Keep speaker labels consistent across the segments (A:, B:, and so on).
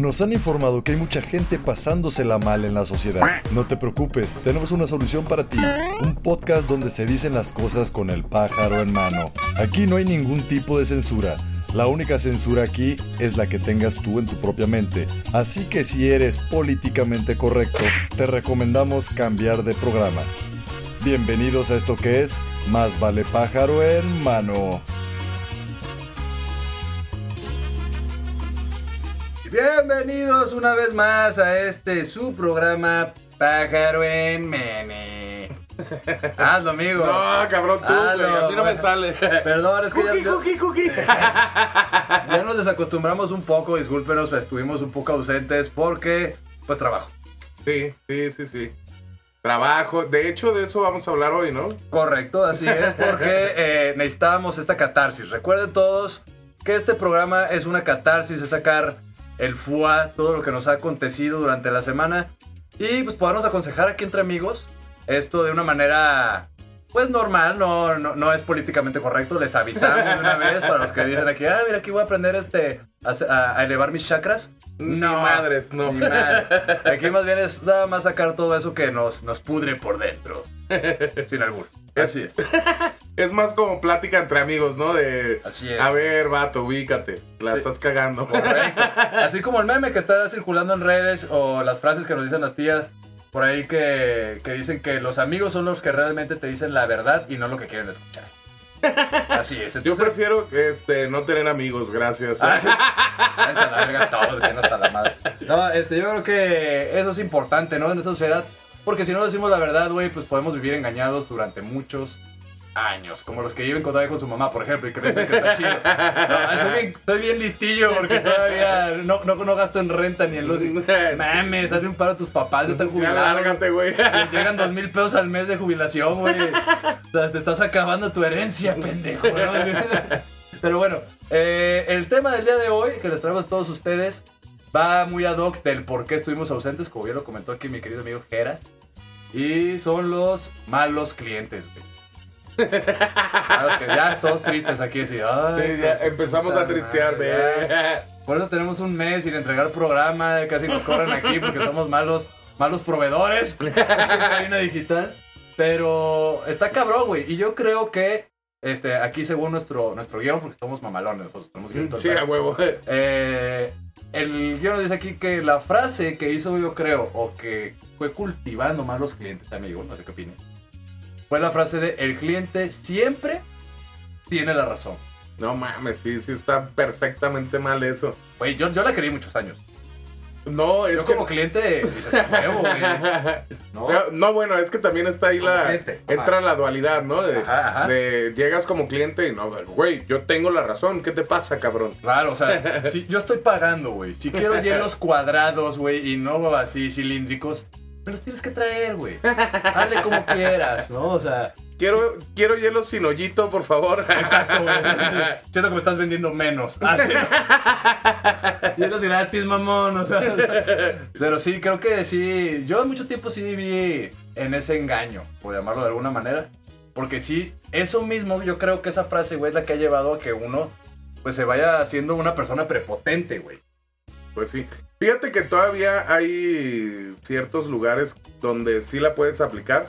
A: Nos han informado que hay mucha gente pasándosela mal en la sociedad. No te preocupes, tenemos una solución para ti. Un podcast donde se dicen las cosas con el pájaro en mano. Aquí no hay ningún tipo de censura. La única censura aquí es la que tengas tú en tu propia mente. Así que si eres políticamente correcto, te recomendamos cambiar de programa. Bienvenidos a esto que es Más vale pájaro en mano.
B: Bienvenidos una vez más a este su programa Pájaro en Mene. Hazlo, amigo.
C: No, cabrón, tú,
B: Hazlo,
C: güey, a mí no me sale.
B: Perdón, es que ya,
C: Cookie,
B: ya-
C: cookie, cookie.
B: ya nos desacostumbramos un poco, discúlpenos, pues, estuvimos un poco ausentes porque, pues, trabajo.
C: Sí, sí, sí, sí. Trabajo. De hecho, de eso vamos a hablar hoy, ¿no?
B: Correcto, así es, porque eh, necesitábamos esta catarsis. Recuerden todos que este programa es una catarsis, es sacar el FUA, todo lo que nos ha acontecido durante la semana y pues podernos aconsejar aquí entre amigos esto de una manera pues normal, no, no, no es políticamente correcto, les avisamos de una vez para los que dicen aquí, ah, mira, aquí voy a aprender este, a, a- elevar mis chakras.
C: Ni madres, no.
B: Ni. Aquí más bien es nada más sacar todo eso que nos, nos pudre por dentro. Sin albur. Así es.
C: Es más como plática entre amigos, ¿no? De.
B: Así es.
C: A ver, vato, ubícate. La
B: Sí.
C: estás cagando.
B: Correcto. Así como el meme que está circulando en redes o las frases que nos dicen las tías por ahí que, que dicen que los amigos son los que realmente te dicen la verdad y no lo que quieren escuchar. Así es.
C: Yo
B: Entonces,
C: prefiero este, no tener amigos, gracias.
B: Ah, hasta la madre. No, este, yo creo que eso es importante, ¿no? En esta sociedad. Porque si no decimos la verdad, güey, pues podemos vivir engañados durante muchos años. Como los que viven con, todavía con su mamá, por ejemplo, y dicen que está chido. No, soy, bien, soy bien listillo porque todavía no, no, no gasto en renta ni en luz. Mames, hazle un paro a tus papás, ya están
C: Ya
B: jubilados.
C: lárgate, güey.
B: Les llegan dos mil pesos al mes de jubilación, güey. O sea, te estás acabando tu herencia, pendejo. ¿no? Pero bueno, eh, el tema del día de hoy que les traemos a todos ustedes va muy ad hoc del por qué estuvimos ausentes, como bien lo comentó aquí mi querido amigo Geras. Y son los malos clientes, güey. Claro que ya todos tristes aquí, así. ay,
C: Sí, ya empezamos a tristear,
B: madre. Por eso tenemos un mes sin entregar programa, casi nos corren aquí porque somos malos, malos proveedores de cabina digital. Pero está cabrón, güey. Y yo creo que este, aquí según nuestro, nuestro guion, porque somos mamalones nosotros, tenemos guion
C: Sí, a huevo.
B: Eh, el guion nos dice aquí que la frase que hizo yo creo, o que fue cultivando más los clientes, amigo, no sé qué opinas, fue la frase de el cliente siempre tiene la razón.
C: No mames, sí, sí está perfectamente mal eso.
B: Güey, yo, yo la creí muchos años.
C: No, es
B: Yo
C: que...
B: como cliente dices, "A huevo, güey. ¿No?
C: No, no, bueno, es que también está ahí
B: Como
C: la.
B: cliente.
C: Entra la dualidad, ¿no? De,
B: Ajá, ajá.
C: de llegas como cliente y no, güey, yo tengo la razón, ¿qué te pasa, cabrón?
B: Claro, o sea, si yo estoy pagando, güey. Si quiero hielos cuadrados, güey, y no así cilíndricos, me los tienes que traer, güey. Hazle como quieras, ¿no? O sea,
C: Quiero, quiero hielo sin hoyito, por favor.
B: exacto, güey. Siento que me estás vendiendo menos. Ah, sí. Hielos gratis, mamón, o sea. Pero sí, creo que sí. Yo mucho tiempo sí viví en ese engaño, por llamarlo de alguna manera. Porque sí, eso mismo, yo creo que esa frase, güey, es la que ha llevado a que uno, pues, se vaya haciendo una persona prepotente, güey.
C: Pues sí. Fíjate que todavía hay ciertos lugares donde sí la puedes aplicar,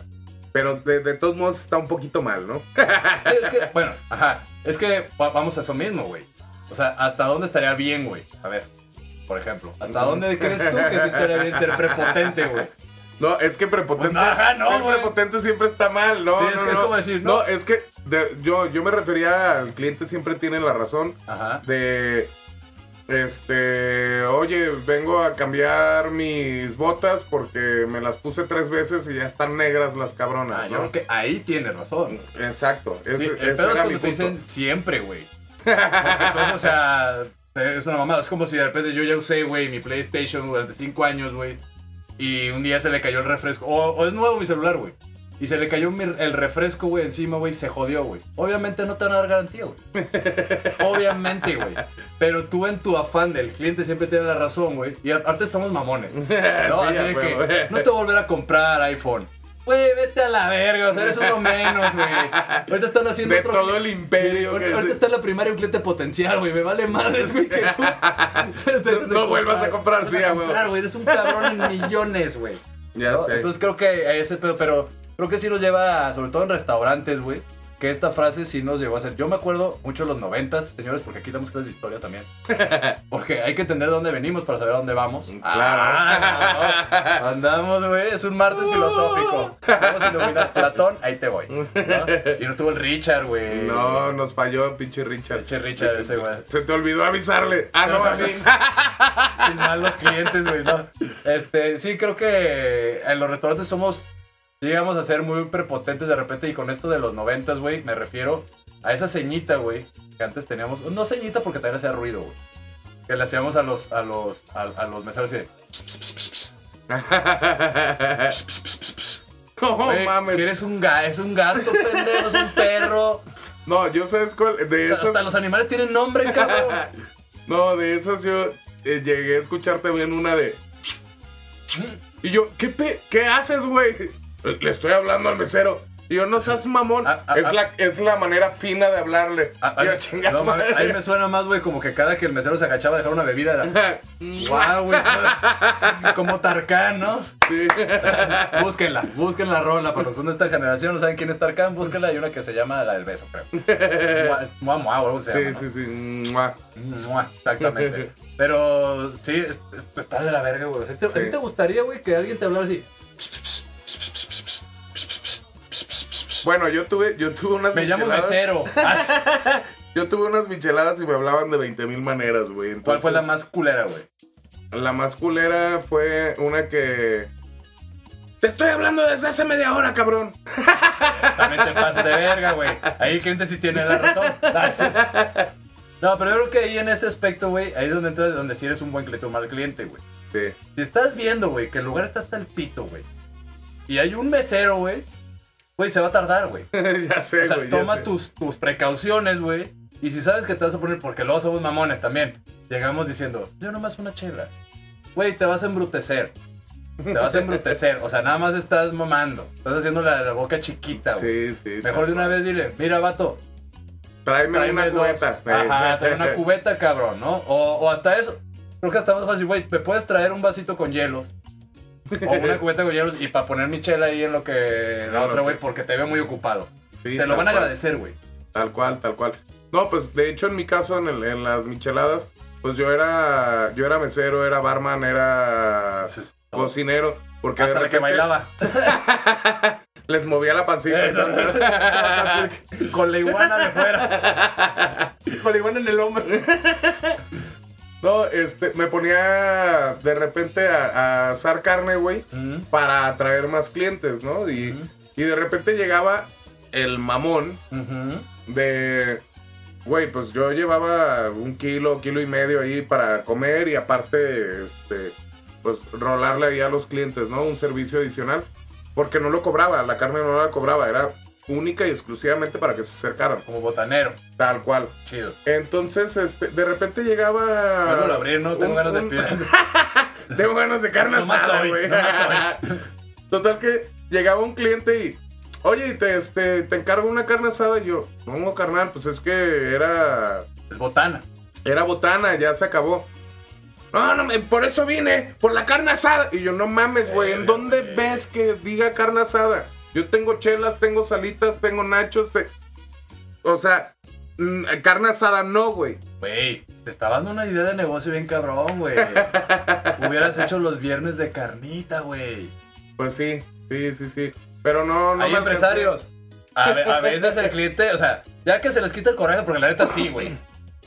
C: pero de, de todos modos está un poquito mal, ¿no?
B: Sí, es que, bueno, ajá. Es que va- vamos a eso mismo, güey. O sea, ¿hasta dónde estaría bien, güey? A ver, por ejemplo, ¿hasta dónde crees tú que sí estaría bien ser prepotente, güey?
C: No, es que prepotente.
B: Pues, ajá, no,
C: ser prepotente siempre está mal, ¿no?
B: Sí, es
C: no,
B: que es
C: no.
B: como decir,
C: no.
B: no.
C: es que de- yo, yo me refería al cliente siempre tiene la razón
B: Ajá.
C: de. Este, oye, vengo a cambiar mis botas porque me las puse tres veces y ya están negras las cabronas,
B: Ah, yo creo que ahí tienes razón.
C: Exacto, ese,
B: Sí, el
C: ese
B: pedo es
C: era
B: cuando
C: mi
B: te
C: punto.
B: dicen siempre, güey. O sea, es una mamada. Es como si de repente yo ya usé, güey, mi PlayStation durante 5 años, güey. Y un día se le cayó el refresco. O, o es nuevo mi celular, güey. Y se le cayó el refresco, güey, encima, güey, se jodió, güey. Obviamente no te van a dar garantía, güey. Obviamente, güey. Pero tú en tu afán del cliente siempre tiene la razón, güey. Y aparte estamos mamones. ¿no?
C: Sí,
B: Así de que no te voy a volver a comprar iPhone. Güey, vete a la verga, o sea, eres uno menos, güey. Ahorita están haciendo
C: De
B: otro...
C: todo el imperio. Que-
B: ahorita está en la primaria un cliente potencial, güey. Me vale madres, güey, que tú.
C: No vuelvas a comprar, sí, huevo.
B: comprar, güey. Eres un cabrón en millones, güey.
C: Ya
B: ¿no?
C: sé.
B: Entonces creo que ese pedo, pero creo que sí nos lleva, sobre todo en restaurantes, güey, que esta frase sí nos llegó a ser. Yo me acuerdo mucho de los noventas, señores, porque aquí damos clases de historia también. Porque hay que entender de dónde venimos para saber a dónde vamos.
C: Claro.
B: Ah, no, no. Andamos, güey, es un martes filosófico. Vamos a iluminar Platón, ahí te voy. ¿no? Y no estuvo el Richard, güey.
C: No, nos falló, pinche Richard.
B: Pinche Richard ese, güey.
C: Se te olvidó avisarle. Ah, no,
B: nos
C: a mí.
B: hace- Es mal los clientes, güey, no. Este, sí, creo que en los restaurantes somos, llegamos a ser muy prepotentes de repente y con esto de los noventas, güey, me refiero a esa ceñita, güey, que antes teníamos, no ceñita porque también hacía ruido, güey, que le hacíamos a los, a los, a, a los meseros y de...
C: No
B: wey,
C: mames.
B: Eres un, ga es un gato, pendejo, es un perro.
C: No, yo sabes cuál.
B: Hasta los animales tienen nombre, cabrón.
C: no, de esas yo eh, llegué a escuchar también una de. Mm. Y yo, ¿qué, pe ¿qué haces, güey? Le estoy hablando al mesero. Y yo, no seas mamón.
B: Ah, ah,
C: es,
B: ah.
C: la, es la manera fina de hablarle. Y yo, "Chinga
B: no,
C: madre".
B: ahí me suena más, güey, como que cada que el mesero se agachaba a dejar una bebida era... ¡Guau, güey! Como Tarkan, ¿no?
C: Sí.
B: Búsquenla, busquen la rola, para los son de esta generación, no saben quién es Tarkan, búsquenla, hay una que se llama La del Beso, creo. Mua, mua, o algo se
C: Sí, sí, sí. Mua.
B: Mua, Exactamente. Pero sí, es- es- está de la verga, güey. ¿A ti te- ¿A ti
C: Sí.
B: te gustaría, güey, que alguien te hablara así?
C: Bueno, yo tuve, yo tuve unas
B: Me llamo
C: micheladas.
B: mesero. Ah,
C: Yo tuve unas micheladas y me hablaban de 20 mil maneras, güey.
B: ¿Cuál fue la más culera, güey?
C: La más culera fue una que. Te estoy hablando desde hace media hora, cabrón.
B: También te pasas de verga, güey. Ahí el cliente sí tiene la razón. Ah, sí. No, pero yo creo que ahí en ese aspecto, güey, ahí es donde entras, donde si eres un buen cliente o mal cliente, güey.
C: Sí.
B: Si estás viendo, güey, que el lugar está hasta el pito, güey, y hay un mesero, güey, güey, se va a tardar, güey.
C: ya sé,
B: O sea,
C: güey.
B: toma
C: sé.
B: tus, tus precauciones, güey. Y si sabes que te vas a poner, porque luego somos mamones también, llegamos diciendo, yo nomás una chela. Güey, te vas a embrutecer. Te vas a embrutecer. O sea, nada más estás mamando. Estás haciendo la, la boca chiquita, güey.
C: Sí, sí.
B: Mejor de una vez dile, mira, vato,
C: Tráeme,
B: tráeme
C: una
B: dos.
C: cubeta.
B: Ajá, tráeme una cubeta, cabrón, ¿no? O, o hasta eso. Creo que hasta más fácil, güey, me puedes traer un vasito con hielos. O una cubeta con hielos y para poner mi chela ahí en lo que la
C: No,
B: otra, güey,
C: que-
B: porque te veo muy ocupado.
C: Sí,
B: te lo van a agradecer, güey.
C: Tal cual, tal cual. No, pues de hecho en mi caso, en, el- en las micheladas, pues yo era, yo era mesero, era barman, era cocinero, porque de
B: Hasta la que bailaba.
C: les movía la pancita.
B: Eso. Con la iguana de fuera. Con la iguana en el hombro.
C: No, este, me ponía de repente a, a asar carne, güey, para atraer más clientes, ¿no? Y, y de repente llegaba el mamón de, güey, pues yo llevaba un kilo, kilo y medio ahí para comer y aparte, este, pues rolarle ahí a los clientes, ¿no? Un servicio adicional, porque no lo cobraba, la carne no la cobraba, era única y exclusivamente para que se acercaran,
B: Como botanero.
C: tal cual.
B: Chido.
C: Entonces, este, de repente llegaba...
B: Vuelvo a abrir, ¿no? Tengo
C: un-
B: ganas de
C: un-. Tengo ganas de carne asada, güey.
B: nomás
C: Total que llegaba un cliente y, oye, y te, este, te encargo una carne asada. Y yo, no, carnal, pues es que era,
B: Es botana.
C: era botana, ya se acabó. No, no, por eso vine, por la carne asada. Y yo, no mames, güey, ¿en dónde ves que diga carne asada? Yo tengo chelas, tengo salitas, tengo nachos, te- o sea, carne asada no, güey.
B: Güey, te estaba dando una idea de negocio bien cabrón, güey. Hubieras hecho los viernes de carnita, güey.
C: Pues sí, sí, sí, sí. Pero no, no
B: Hay
C: me
B: empresarios. A, a veces el cliente, o sea, ya que se les quita el coraje, porque la neta sí, güey.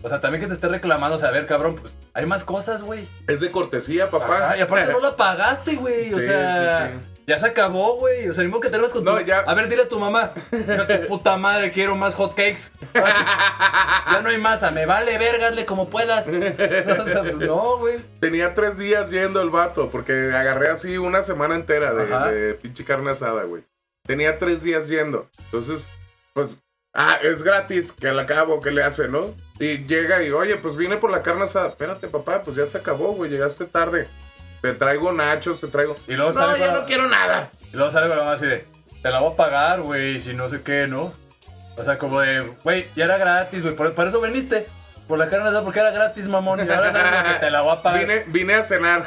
B: O sea, también que te esté reclamando, o sea, a ver, cabrón, pues hay más cosas, güey.
C: Es de cortesía, papá.
B: Ajá, y aparte no la pagaste, güey. O
C: Sí,
B: sea,
C: sí,
B: ya se acabó, güey. O sea, ni modo que te con
C: No,
B: tu...
C: ya.
B: A ver, dile a tu mamá. "Hija de tu puta madre, quiero más hot cakes. ya no hay masa, me vale verga, hazle como puedas. O sea, pues, no, güey.
C: Tenía tres días yendo el vato, porque agarré así una semana entera de pinche carne asada, güey. Tenía tres días yendo. Entonces, pues, ah, es gratis, que al acabo, que le hace, no? Y llega y, oye, pues vine por la carne asada. Espérate, papá, pues ya se acabó, güey, llegaste tarde. Te traigo nachos, te traigo.
B: Y luego
C: no, yo
B: la-
C: no quiero nada.
B: Y luego sale con la mamá así de, te la voy a pagar, güey, si no sé qué, ¿no? O sea, como de, güey, ya era gratis, güey, por, por eso viniste. Por la carne porque era gratis, mamón. Y ahora sabes que te la voy a pagar.
C: Vine, vine a cenar.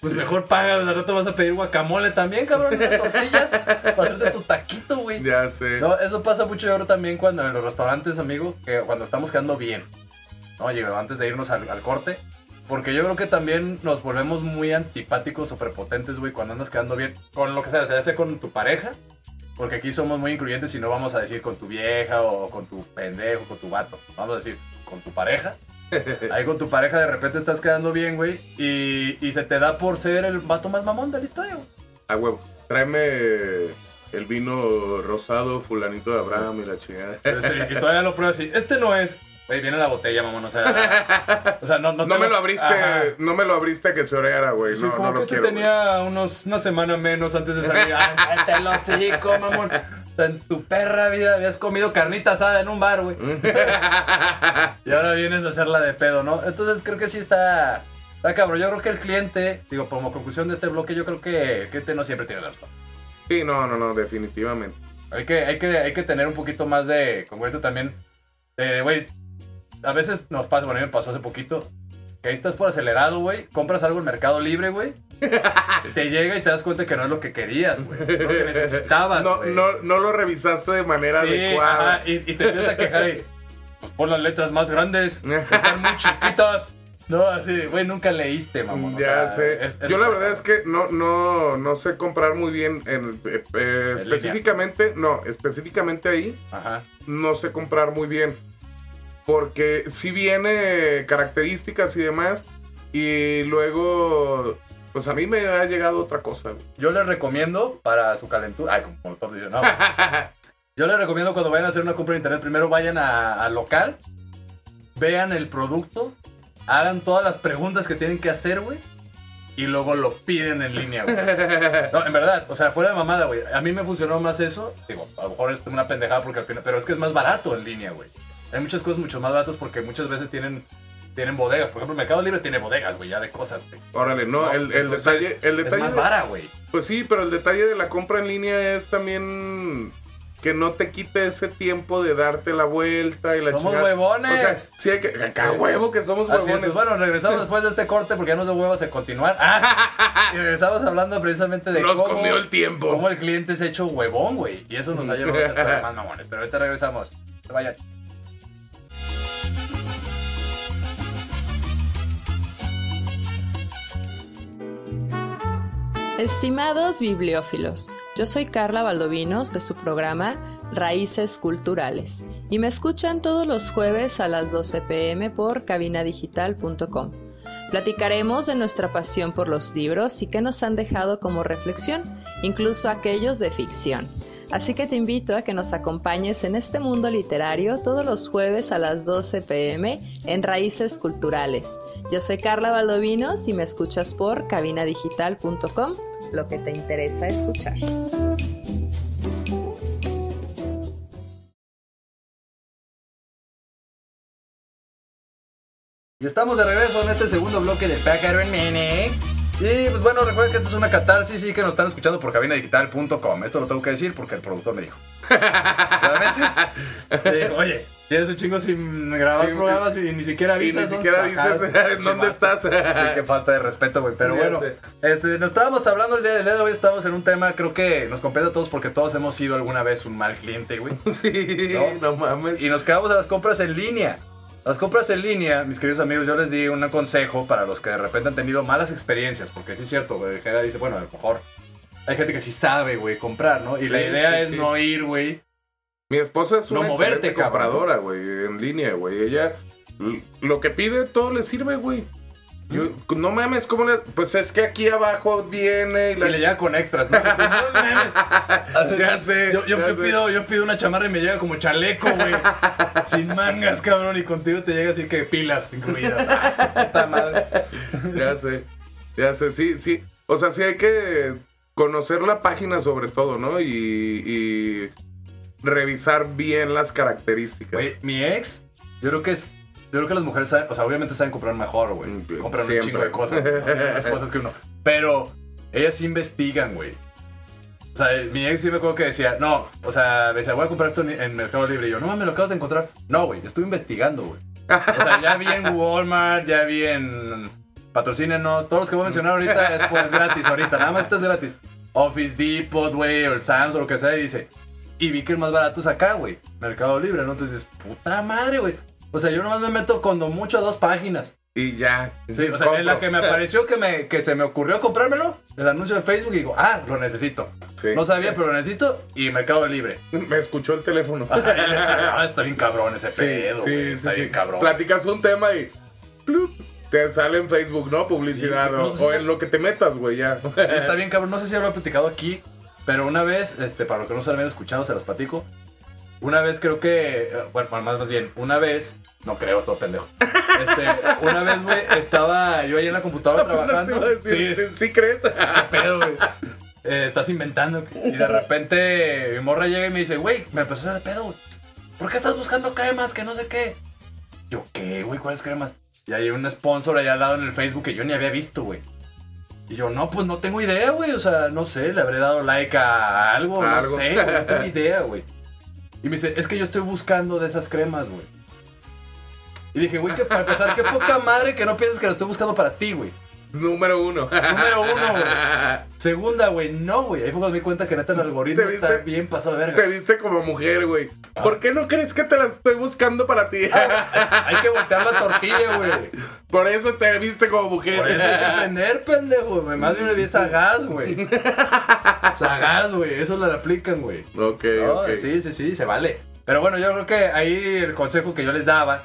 B: Pues mejor paga, al rato vas a pedir guacamole también, cabrón, unas tortillas. Para hacerte tu taquito, güey.
C: ya sé.
B: No, eso pasa mucho yo también cuando en los restaurantes, amigo, que cuando estamos quedando bien. No, llegó antes de irnos al, al corte. Porque yo creo que también nos volvemos muy antipáticos o prepotentes, güey, cuando andas quedando bien. Con lo que sea, o sea, ya sea con tu pareja. Porque aquí somos muy incluyentes y no vamos a decir con tu vieja o con tu pendejo, con tu vato. Vamos a decir con tu pareja. Ahí con tu pareja de repente estás quedando bien, güey. Y, y se te da por ser el vato más mamón de la historia, güey.
C: A huevo. Tráeme el vino rosado, fulanito de Abraham y la chingada.
B: Sí, y todavía lo pruebas así. Este no es. Güey, viene la botella, mamón. O sea, o sea no, no,
C: No
B: te
C: me lo abriste,
B: Ajá.
C: no me lo abriste que se oreara, güey.
B: Sí,
C: No,
B: como
C: no
B: que
C: lo quiero.
B: tenía unos, una semana menos antes de salir. ¡Ay, cállate el hocico, mamón! O sea, en tu perra vida habías comido carnita asada en un bar, güey. Y ahora vienes a hacerla de pedo, ¿no? Entonces creo que sí está... Está cabrón. Yo creo que el cliente, digo, como conclusión de este bloque, yo creo que el cliente no siempre tiene la razón.
C: Sí, no, no, no, definitivamente.
B: Hay que, hay que, hay que tener un poquito más de congruencia también. De, güey, a veces nos pasa, bueno, a mí me pasó hace poquito, que ahí estás por acelerado, güey, compras algo en Mercado Libre, güey, te llega y te das cuenta que no es lo que querías, güey, lo que necesitabas,
C: No,
B: güey.
C: no, no lo revisaste de manera
B: Sí,
C: adecuada.
B: ajá, y, y te empiezas a quejar y, pues, pon las letras más grandes, están muy chiquitas. No, así, güey, nunca leíste, mamón. o
C: ya
B: sea,
C: sé.
B: es- es-
C: Yo la verdad es que no, no, no sé comprar muy bien en, eh, eh,
B: En
C: específicamente, no, específicamente ahí
B: Ajá.
C: no sé comprar muy bien. Porque si viene características y demás, y luego, pues a mí me ha llegado otra cosa. güey.
B: Yo les recomiendo para su calentura. Ay, como todo dice, no. Yo les recomiendo cuando vayan a hacer una compra de internet, primero vayan a, a local, vean el producto, hagan todas las preguntas que tienen que hacer, güey, y luego lo piden en línea, güey. No, en verdad, o sea, fuera de mamada, güey. A mí me funcionó más eso. Digo, a lo mejor es una pendejada porque al final, pero es que es más barato en línea, güey. Hay muchas cosas mucho más baratas porque muchas veces tienen, tienen bodegas. Por ejemplo, Mercado Libre tiene bodegas, güey, ya de cosas, güey.
C: Órale, no,
B: No,
C: el, el
B: entonces,
C: detalle, el
B: Es
C: detalle
B: más
C: de-
B: vara, güey.
C: Pues sí, pero el detalle de la compra en línea es también que no te quite ese tiempo de darte la vuelta y la
B: Somos
C: chingada.
B: huevones.
C: O sea, sí hay que. Acá huevo que somos
B: Así es,
C: huevones.
B: pues bueno, regresamos después de este corte porque ya nos de huevos a continuar. Ah, y regresamos hablando precisamente de
C: Nos
B: cómo,
C: comió el tiempo.
B: cómo el cliente se ha hecho huevón, güey. Y eso nos ha llevado a ser más mamones. Pero ahorita regresamos. Se vayan.
D: Estimados bibliófilos, yo soy Carla Valdovinos de su programa Raíces Culturales y me escuchan todos los jueves a las 12 pm por cabinadigital.com. Platicaremos de nuestra pasión por los libros y qué nos han dejado como reflexión, incluso aquellos de ficción. Así que te invito a que nos acompañes en este mundo literario todos los jueves a las 12 pm en Raíces Culturales. Yo soy Carla Valdovinos y me escuchas por cabinadigital.com, lo que te interesa escuchar.
B: Y estamos de regreso en este segundo bloque de en Mene. Y pues bueno, recuerden que esto es una catarsis y que nos están escuchando por cabinadigital.com. Esto lo tengo que decir porque el productor me dijo. Claramente. Oye, tienes un chingo sin grabar
C: Sí,
B: programas y ni siquiera
C: y
B: avisas.
C: ni siquiera dices en dónde estás.
B: Sí, qué falta de respeto, güey. Pero bueno, este, nos estábamos hablando el día, el día de hoy, estamos en un tema, creo que nos compete a todos porque todos hemos sido alguna vez un mal cliente, güey.
C: Sí,
B: No.
C: no, mames.
B: Y nos quedamos a las compras en línea. Las compras en línea, mis queridos amigos, yo les di un consejo para los que de repente han tenido malas experiencias, porque sí es cierto, güey, Jera dice, bueno, a lo mejor hay gente que sí sabe, güey, comprar, ¿no? Y
C: Sí,
B: la idea
C: sí,
B: es
C: sí.
B: no ir, güey.
C: Mi esposa es
B: No
C: una
B: moverte,
C: compradora, güey, en línea, güey. Ella, lo que pide, todo le sirve, güey. Yo- no mames, ¿cómo le...? Pues es que aquí abajo viene y
B: Y
C: la...
B: le llega con extras, ¿no? No mames.
C: Ya sé,
B: Yo, yo-
C: ya
B: yo
C: sé.
B: pido, yo pido una chamarra y me llega como chaleco, güey. Sin mangas, cabrón. Y contigo te llega así que pilas incluidas. Ah, puta madre.
C: Ya sé, ya sé, sí, sí. O sea, sí hay que conocer la página sobre todo, ¿no? Y, y revisar bien las características.
B: Güey, mi ex, yo creo que es Yo creo que las mujeres saben, o sea, obviamente saben comprar mejor, güey.
C: Mm,
B: Compran un chingo de cosas, las cosas que uno. Pero ellas sí investigan, güey. O sea, mi ex sí me acuerdo que decía, no, o sea, me decía, voy a comprar esto en, en Mercado Libre. Y yo, no mames, lo acabas de encontrar. No, güey, estuve investigando, güey. O sea, ya vi en Walmart, ya vi en. Patrocínenos, todos los que voy a mencionar ahorita es pues gratis, ahorita, nada más esto es gratis. Office Depot, güey, o el Sam's o lo que sea, y dice. Y vi que el más barato es acá, güey. Mercado Libre, ¿no? Entonces dices, puta madre, güey. O sea, yo nomás me meto cuando mucho a dos páginas.
C: Y ya.
B: Sí, o sea, en la que me apareció que, me, que se me ocurrió comprármelo, el anuncio de Facebook, y digo, ah, lo necesito.
C: Sí.
B: No sabía, pero lo necesito, y Mercado Libre.
C: Me escuchó el teléfono.
B: ah, está bien cabrón ese
C: Sí,
B: pedo,
C: sí, sí,
B: Está bien cabrón.
C: Platicas un tema y ¡plup! te sale en Facebook, ¿no? Publicidad o,
B: no sé
C: o
B: si-
C: en lo que te metas, güey, ya.
B: Sí, está bien cabrón. No sé si lo he platicado aquí, pero una vez, este, para los que no se lo habían escuchado, se los platico. Una vez creo que, eh, bueno, más, más bien, una vez, no creo, todo pendejo. Este, una vez, güey, estaba yo ahí en la computadora
C: iba
B: trabajando.
C: decir,
B: Sí,
C: ¿sí, sí crees?
B: ¿Qué pedo, güey? Eh, estás inventando. Y de repente mi morra llega y me dice, güey, me empezó a hacer de pedo, güey. ¿Por qué estás buscando cremas que no sé qué? Yo, ¿qué, güey? ¿Cuáles cremas? Y hay un sponsor allá al lado en el Facebook que yo ni había visto, güey. Y yo, no, pues no tengo idea, güey. O sea, no sé, le habré dado like a algo,
C: Algo.
B: no sé, güey, no tengo idea, güey. Y me dice, es que yo estoy buscando de esas cremas, güey. Y dije, güey, que para empezar, qué poca madre que no pienses que lo estoy buscando para ti, güey.
C: Número uno.
B: Número uno, güey. Segunda, güey, no, güey. Ahí fue cuando me di cuenta que neta el algoritmo
C: ¿Te viste?
B: está bien pasado de
C: Te
B: verga.
C: viste como mujer, güey.
B: Ah.
C: ¿Por qué no crees que te la estoy buscando para ti?
B: Hay que voltear la tortilla, güey.
C: Por eso te viste como mujer.
B: Por eso hay que aprender, pendejo, güey. Más bien me vi sagaz, güey. Sagaz, güey. Eso lo aplican, güey.
C: Ok,
B: No,
C: ok.
B: Sí, sí, sí, se vale. Pero bueno, yo creo que ahí el consejo que yo les daba,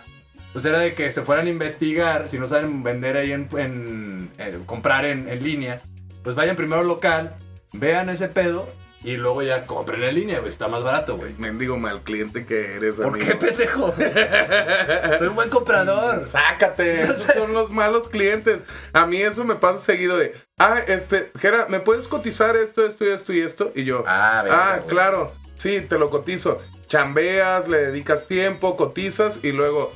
B: pues era de que se fueran a investigar, si no saben vender ahí en, en- eh, comprar en, en línea, pues vayan primero al local, vean ese pedo y luego ya compren en línea, güey, está más barato, güey.
C: Mendigo mal cliente que eres,
B: ¿Por
C: amigo.
B: qué, pendejo? Soy un buen comprador.
C: Sácate, esos son los malos clientes. A mí eso me pasa seguido de, ah, este, Jera, ¿me puedes cotizar esto, esto y esto y esto? Y yo,
B: Ah, verga,
C: ah, claro, sí, te lo cotizo. Chambeas, le dedicas tiempo, cotizas y luego,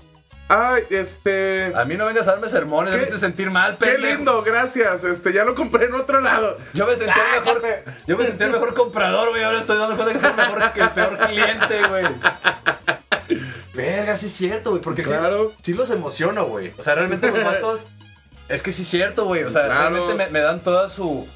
C: ay, este,
B: A mí no vengas a darme sermones, me
C: ¿Qué?
B: hiciste sentir mal,
C: qué
B: pendejo.
C: lindo, gracias, este, ya lo compré en otro lado.
B: Yo me sentía el mejor, yo me sentía el mejor comprador, güey. Ahora estoy dando cuenta que soy el mejor que el peor cliente, güey. Verga, sí es cierto, güey. Porque sí-
C: Claro.
B: sí, los emociono, güey. O sea, realmente los vatos. Es que sí es cierto, güey. O sea,
C: Claro.
B: realmente me, me dan toda su.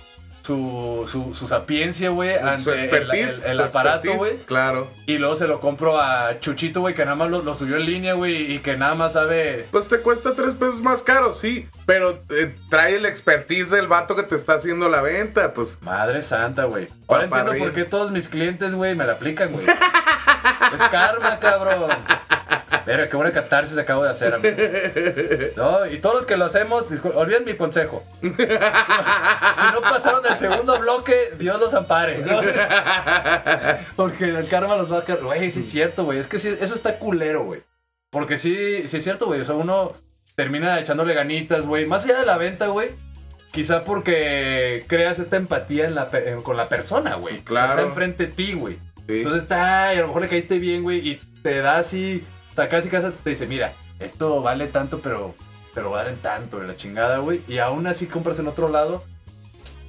B: Su, su, su sapiencia, güey, ante
C: Su
B: el-
C: expertise.
B: el, aparato, güey.
C: Claro.
B: Y luego se lo compro a Chuchito, güey, que nada más lo, lo subió en línea, güey, y que nada más sabe.
C: Pues te cuesta tres pesos más caro, sí, pero eh, trae el expertise del vato que te está haciendo la venta, pues
B: Madre santa, güey. Ahora entiendo por qué todos mis clientes, güey, me la aplican, güey. es karma, cabrón. Verga, qué buena catarsis acabo de hacer, amigo. No, y todos los que lo hacemos, olviden mi consejo. si no pasaron del segundo bloque, Dios los ampare. ¿no? Porque el karma los va a caer. Güey, sí es cierto, güey. Es que sí, eso está culero, güey. Porque sí, sí es cierto, güey. O sea, uno termina echándole ganitas, güey. Más allá de la venta, güey. Quizá porque creas esta empatía en la pe- en- con la persona, güey. O sea,
C: Claro.
B: Está enfrente de ti, güey.
C: sí.
B: Entonces está, y a lo mejor le caíste bien, güey, y te da así, sea, casi casi te dice, mira, esto vale tanto, pero, pero valen tanto, la chingada, güey. Y aún así compras en otro lado.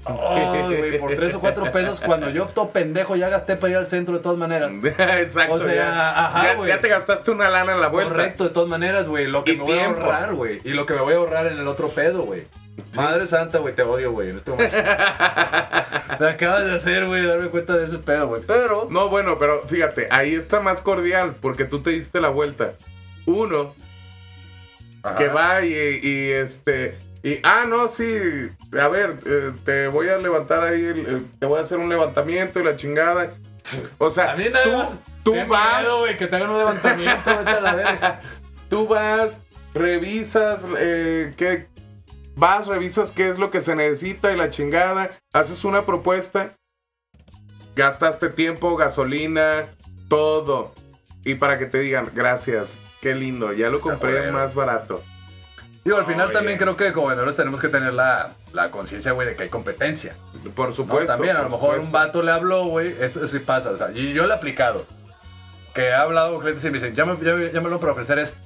B: Güey, por tres o cuatro pesos, cuando yo todo pendejo ya gasté para ir al centro de todas maneras.
C: Exacto.
B: O sea,
C: ya,
B: ajá,
C: ya-
B: güey.
C: ya te gastaste una lana en la vuelta.
B: Correcto, de todas maneras, güey. Lo que
C: Y
B: me voy a ahorrar, güey. Y lo que me voy a ahorrar en el otro pedo, güey. Madre santa, güey, te odio, güey. en este momento. Te acabas de hacer, güey, darme cuenta de ese pedo, güey. Pero.
C: No, bueno, pero fíjate, ahí está más cordial porque tú te diste la vuelta. Uno que va y, y, este. Y, ah, no, sí, a ver, eh, te voy a levantar ahí, el- el- te voy a hacer un levantamiento y la chingada. O sea,
B: A mí nada
C: tú,
B: más.
C: tú vas,
B: miedo, güey, que te hagan un levantamiento, vete a la verga.
C: tú vas, revisas eh, qué, vas, revisas qué es lo que se necesita y la chingada, haces una propuesta, gastaste tiempo, gasolina, todo. Y para que te digan, gracias, qué lindo, ya lo
B: Está
C: compré más barato.
B: Digo, al final
C: Oye.
B: también creo que como vendedores tenemos que tener la, la conciencia, güey, de que hay competencia.
C: Por
B: ¿no?
C: supuesto.
B: También, a lo mejor un vato le habló, güey, eso, eso sí pasa, o sea, y yo lo he aplicado. Que he hablado con clientes y me dicen, llámame, llámame, llámalo para ofrecer esto.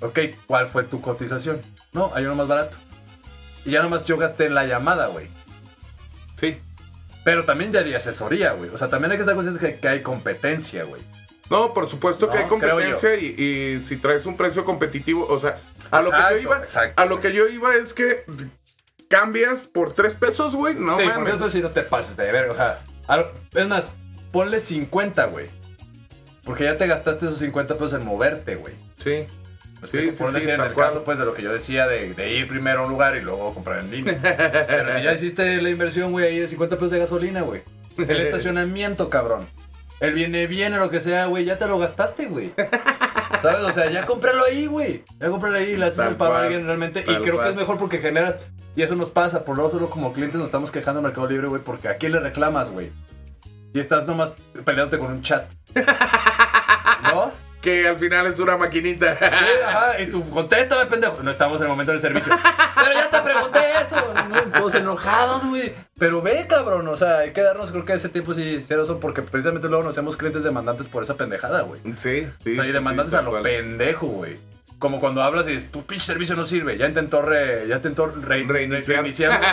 B: Ok, ¿cuál fue tu cotización? No, hay uno más barato. Y ya nomás yo gasté en la llamada, güey.
C: Sí.
B: Pero también ya di asesoría, güey. O sea, también hay que estar conscientes que, que hay competencia, güey.
C: No, por supuesto que
B: No,
C: hay competencia y, y si traes un precio competitivo, o sea, a lo que yo iba,
B: exacto,
C: a lo que yo iba es que cambias por tres pesos, güey, no
B: sí,
C: mames.
B: porque eso sí no te pases de ver. O sea, a es más, ponle 50, güey. Porque ya te gastaste esos 50 pesos en moverte, güey.
C: Sí. Sí, sí,
B: por
C: sí,
B: decir, en el
C: cual.
B: caso pues de lo que yo decía de, de ir primero a un lugar y luego comprar en línea. Pero si ya hiciste la inversión, güey, ahí de 50 pesos de gasolina, güey. El estacionamiento, cabrón. El viene bien o lo que sea, güey, ya te lo gastaste, güey. ¿Sabes? O sea, ya cómpralo ahí, güey. Ya cómpralo ahí y le haces un paro a alguien realmente. Y creo
C: cual.
B: que es mejor porque generas. Y eso nos pasa. Por lo solo como clientes nos estamos quejando en Mercado Libre, güey, porque a quién le reclamas, güey. Y estás nomás peleándote con un chat. ¿No?
C: Que al final es una maquinita.
B: Ajá, y tú, contéstame, pendejo. No estamos en el momento del servicio. Pero ya te pregunté eso. ¿no? Todos enojados, güey. Pero ve, cabrón. O sea, hay que darnos, creo que ese tiempo sí, son, porque precisamente luego nos hacemos clientes demandantes por esa pendejada, güey.
C: Sí, sí.
B: O sea, y demandantes
C: sí,
B: a lo
C: cual.
B: pendejo, güey. Como cuando hablas y dices, tu pinche servicio no sirve. Ya intentó, re, ya intentó re-
C: Reiniciar.
B: reiniciando.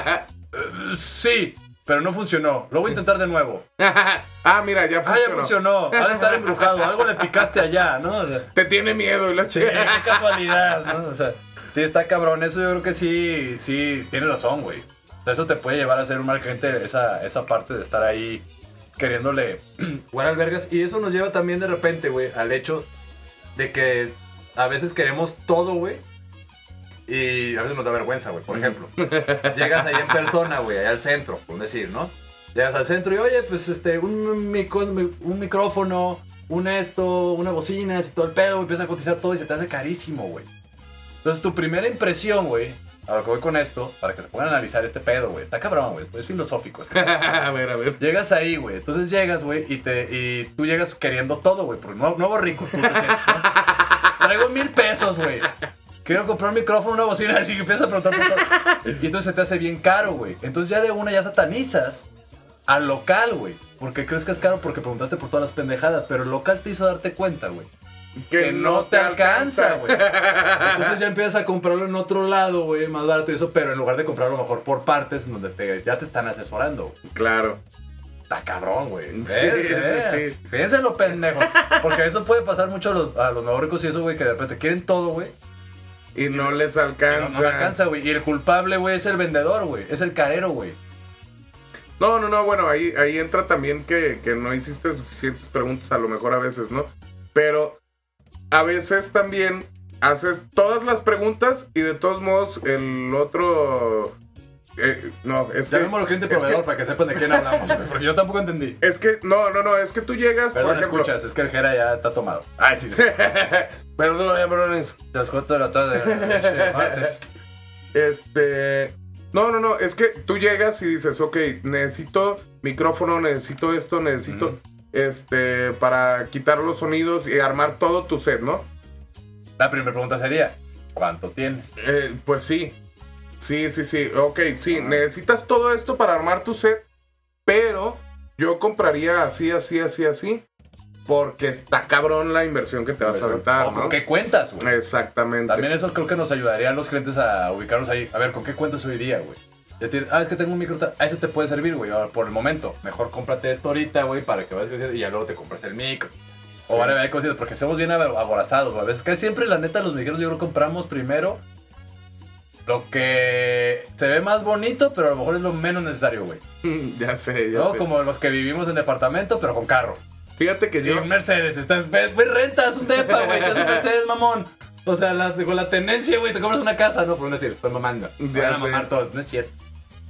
B: Eh, sí, pero no funcionó. Lo voy a intentar de nuevo.
C: ah, mira, ya
B: Ah,
C: funcionó.
B: ya funcionó. Ha de estar embrujado. Algo le picaste allá, ¿no? O sea,
C: Te tiene miedo y la
B: Sí,
C: chica.
B: qué casualidad, ¿no? O sea, sí está cabrón. Eso yo creo que sí, sí, tiene razón, güey. O sea, eso te puede llevar a ser un mal cliente, esa, esa parte de estar ahí queriéndole jugar al vergas. Y eso nos lleva también de repente, güey, al hecho de que a veces queremos todo, güey. Y a veces nos da vergüenza, güey. Por ejemplo, llegas ahí en persona, güey, ahí al centro, por decir, ¿no? Llegas al centro y, oye, pues este, un, un micrófono, un esto, una bocina, y todo el pedo, empieza a cotizar todo y se te hace carísimo, güey. Entonces, tu primera impresión, güey, a lo que voy con esto, para que se a analizar este pedo, güey, está cabrón, güey, es filosófico. este
C: a ver, a ver.
B: Llegas ahí, güey. Entonces llegas, güey, y, te, y tú llegas queriendo todo, güey. Porque nuevo, nuevo rico, tú te sientes, ¿no? Traigo mil pesos, güey. Quiero comprar un micrófono, una bocina, así que empiezas a preguntar por todo. Y entonces se te hace bien caro, güey. Entonces ya de una ya satanizas al local, güey. Porque crees que es caro porque preguntaste por todas las pendejadas. Pero el local te hizo darte cuenta, güey. Que, no te alcanza, güey. Entonces ya empiezas a comprarlo en otro lado, güey, más barato y eso, pero en lugar de comprarlo mejor por partes, donde te- ya te están asesorando. güey.
C: Claro.
B: Está cabrón, güey.
C: Sí, sí, sí.
B: Fíjense en lo pendejo. Porque eso puede pasar mucho a los, a los nuevos ricos y eso, güey, que de repente quieren todo, güey.
C: Y no les alcanza.
B: No, no alcanza, güey. Y el culpable, güey, es el vendedor, güey. Es el carero, güey.
C: No, no, no, bueno, ahí, ahí entra también que, que no hiciste suficientes preguntas a lo mejor a veces, ¿no? Pero a veces también haces todas las preguntas y de todos modos el otro... eh, no, es que...
B: Llamémoslo cliente proveedor
C: que-
B: para que sepan de quién hablamos, güey. Porque yo tampoco entendí.
C: Es que, no, no, no, es que tú llegas,
B: Perdón,
C: por ejemplo...
B: escuchas, es que el Jera ya está tomado. Ay, sí, sí.
C: Perdón, cabrones.
B: Te las cuento de la tarde. martes.
C: Este. No, no, no. Es que tú llegas y dices, ok, necesito micrófono, necesito esto, necesito. Este. Para quitar los sonidos y armar todo tu set, ¿no?
B: La primera pregunta sería, ¿cuánto tienes?
C: Eh, pues sí. Sí, sí, sí. Ok, sí. Necesitas todo esto para armar tu set. Pero yo compraría así, así, así, así. Porque está cabrón la inversión que te vas a aventar,
B: O ¿Con
C: ¿no?
B: qué cuentas, güey?
C: Exactamente.
B: También eso creo que nos ayudaría a los clientes a ubicarnos ahí. A ver, ¿con qué cuentas hoy día, güey? Ah, es que tengo un micro. A ese te puede servir, güey. Ahora, por el momento. Mejor cómprate esto ahorita, güey, para que vayas creciendo y ya luego te compras el micro. O
C: Sí.
B: vale, hay cositas, porque somos bien ab- aborazados, güey. A veces, casi siempre, la neta, los micros yo creo que compramos primero lo que se ve más bonito, pero a lo mejor es lo menos necesario, güey.
C: ya sé, ya
B: ¿No?
C: sé.
B: Como los que vivimos en departamento, pero con carro.
C: Fíjate que
B: Y
C: yo.
B: un Mercedes, estás, güey, rentas un depa, güey, das un Mercedes, mamón. O sea, la- con la tenencia, güey, te compras una casa, no, pero no es cierto, estoy mamando.
C: Ya
B: Van a
C: sé.
B: mamar todos, no es cierto.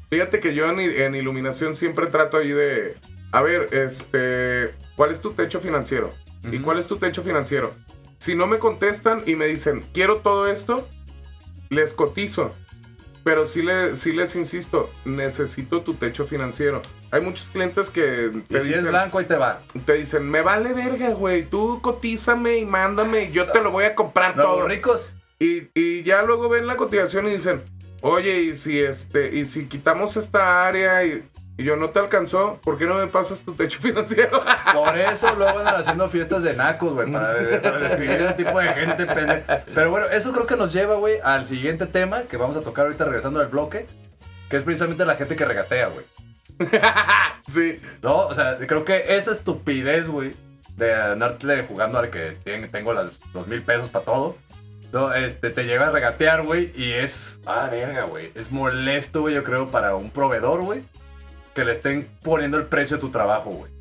C: Fíjate que yo en, en iluminación siempre trato ahí de. A ver, este. ¿Cuál es tu techo financiero? ¿Y cuál es tu techo financiero? Si no me contestan y me dicen, quiero todo esto, les cotizo. Pero sí, le, sí les insisto, necesito tu techo financiero. Hay muchos clientes que
B: Y
C: te
B: si
C: dicen,
B: es blanco, ahí te va.
C: te dicen, me vale verga, güey, tú cotízame y mándame, y yo te lo voy a comprar todo.
B: ricos.
C: Y, y ya luego ven la cotización y dicen, oye, y si este, y si quitamos esta área y Y yo, ¿no te alcanzó? ¿Por qué no me pasas tu techo financiero?
B: Por eso luego andan haciendo fiestas de nacos, güey, para, para describir ese tipo de gente pendeja. Pero bueno, eso creo que nos lleva, güey, al siguiente tema que vamos a tocar ahorita regresando al bloque, que es precisamente la gente que regatea, güey.
C: sí.
B: ¿No? O sea, creo que esa estupidez, güey, de andarte jugando al que ten- tengo las dos mil pesos para todo. No, este, te llega a regatear, güey, y es. Ah, verga, güey. Es molesto, güey, yo creo, para un proveedor, güey, que le estén poniendo el precio a tu trabajo, güey.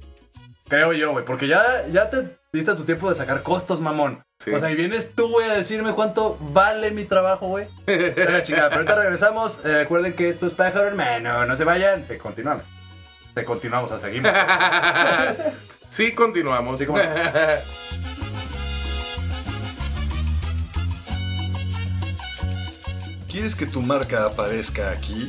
B: Creo yo, güey, porque ya, ya te diste tu tiempo de sacar costos, mamón.
C: Sí.
B: O sea, y vienes tú, güey, a decirme cuánto vale mi trabajo, güey. La chingada. Pero ahorita regresamos. Eh, recuerden que esto es pájaro hermano. No se vayan. Se continuamos. Se continuamos, o sea, seguimos.
C: sí, continuamos.
B: Sí.
A: ¿Quieres que tu marca aparezca aquí?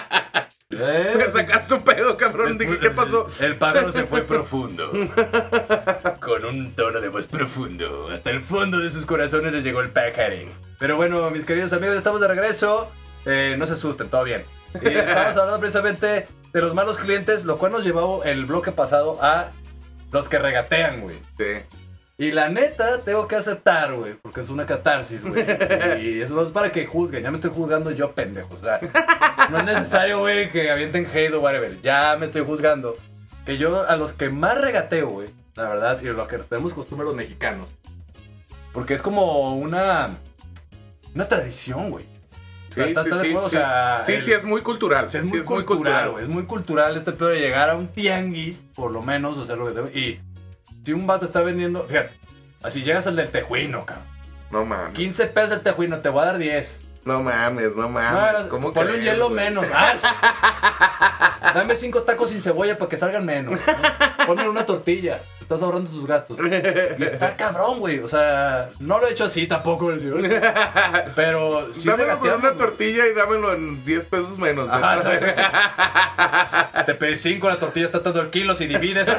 B: Eh,
C: Me sacaste un pedo, cabrón. Dije, ¿qué pasó?
B: El pájaro se fue profundo. Con un tono de voz profundo. Hasta el fondo de sus corazones les llegó el pájaro. Pero bueno, mis queridos amigos, estamos de regreso. Eh, no se asusten, todo bien. Estamos hablando precisamente de los malos clientes, lo cual nos llevó el bloque pasado a los que regatean, güey.
C: Sí.
B: Y la neta, tengo que aceptar, güey, porque es una catarsis, güey. Y eso no es para que juzguen, ya me estoy juzgando yo, pendejo. O sea, no es necesario, güey, que avienten hate o whatever. Ya me estoy juzgando. Que yo a los que más regateo, güey, la verdad, y lo que tenemos costumbre los mexicanos. Porque es como una. Una tradición, güey.
C: Sí,
B: ¿estás-
C: sí, sí?
B: O
C: sí.
B: sea,
C: Sí,
B: el-
C: sí, es muy cultural.
B: es muy cultural, güey. Es muy cultural este pedo de llegar a un tianguis, por lo menos, o sea, lo que tengo. Y si un vato está vendiendo, fíjate, así llegas al del tejuino, cabrón.
C: No mames.
B: 15 pesos el tejuino, te voy a dar 10.
C: No mames, no
B: No,
C: mames. Ah, ¿Cómo
B: ponle un hielo menos. Ah. Dame 5 tacos sin cebolla para que salgan menos. ¿no? Ponle una tortilla. Estás ahorrando tus gastos. Y está cabrón, güey. O sea, no lo he hecho así tampoco, güey, pero sí
C: dámelo por
B: regateamos,
C: una tortilla y dámelo en 10 pesos menos.
B: Te pedí 5, la tortilla está tanto el kilo, si divides.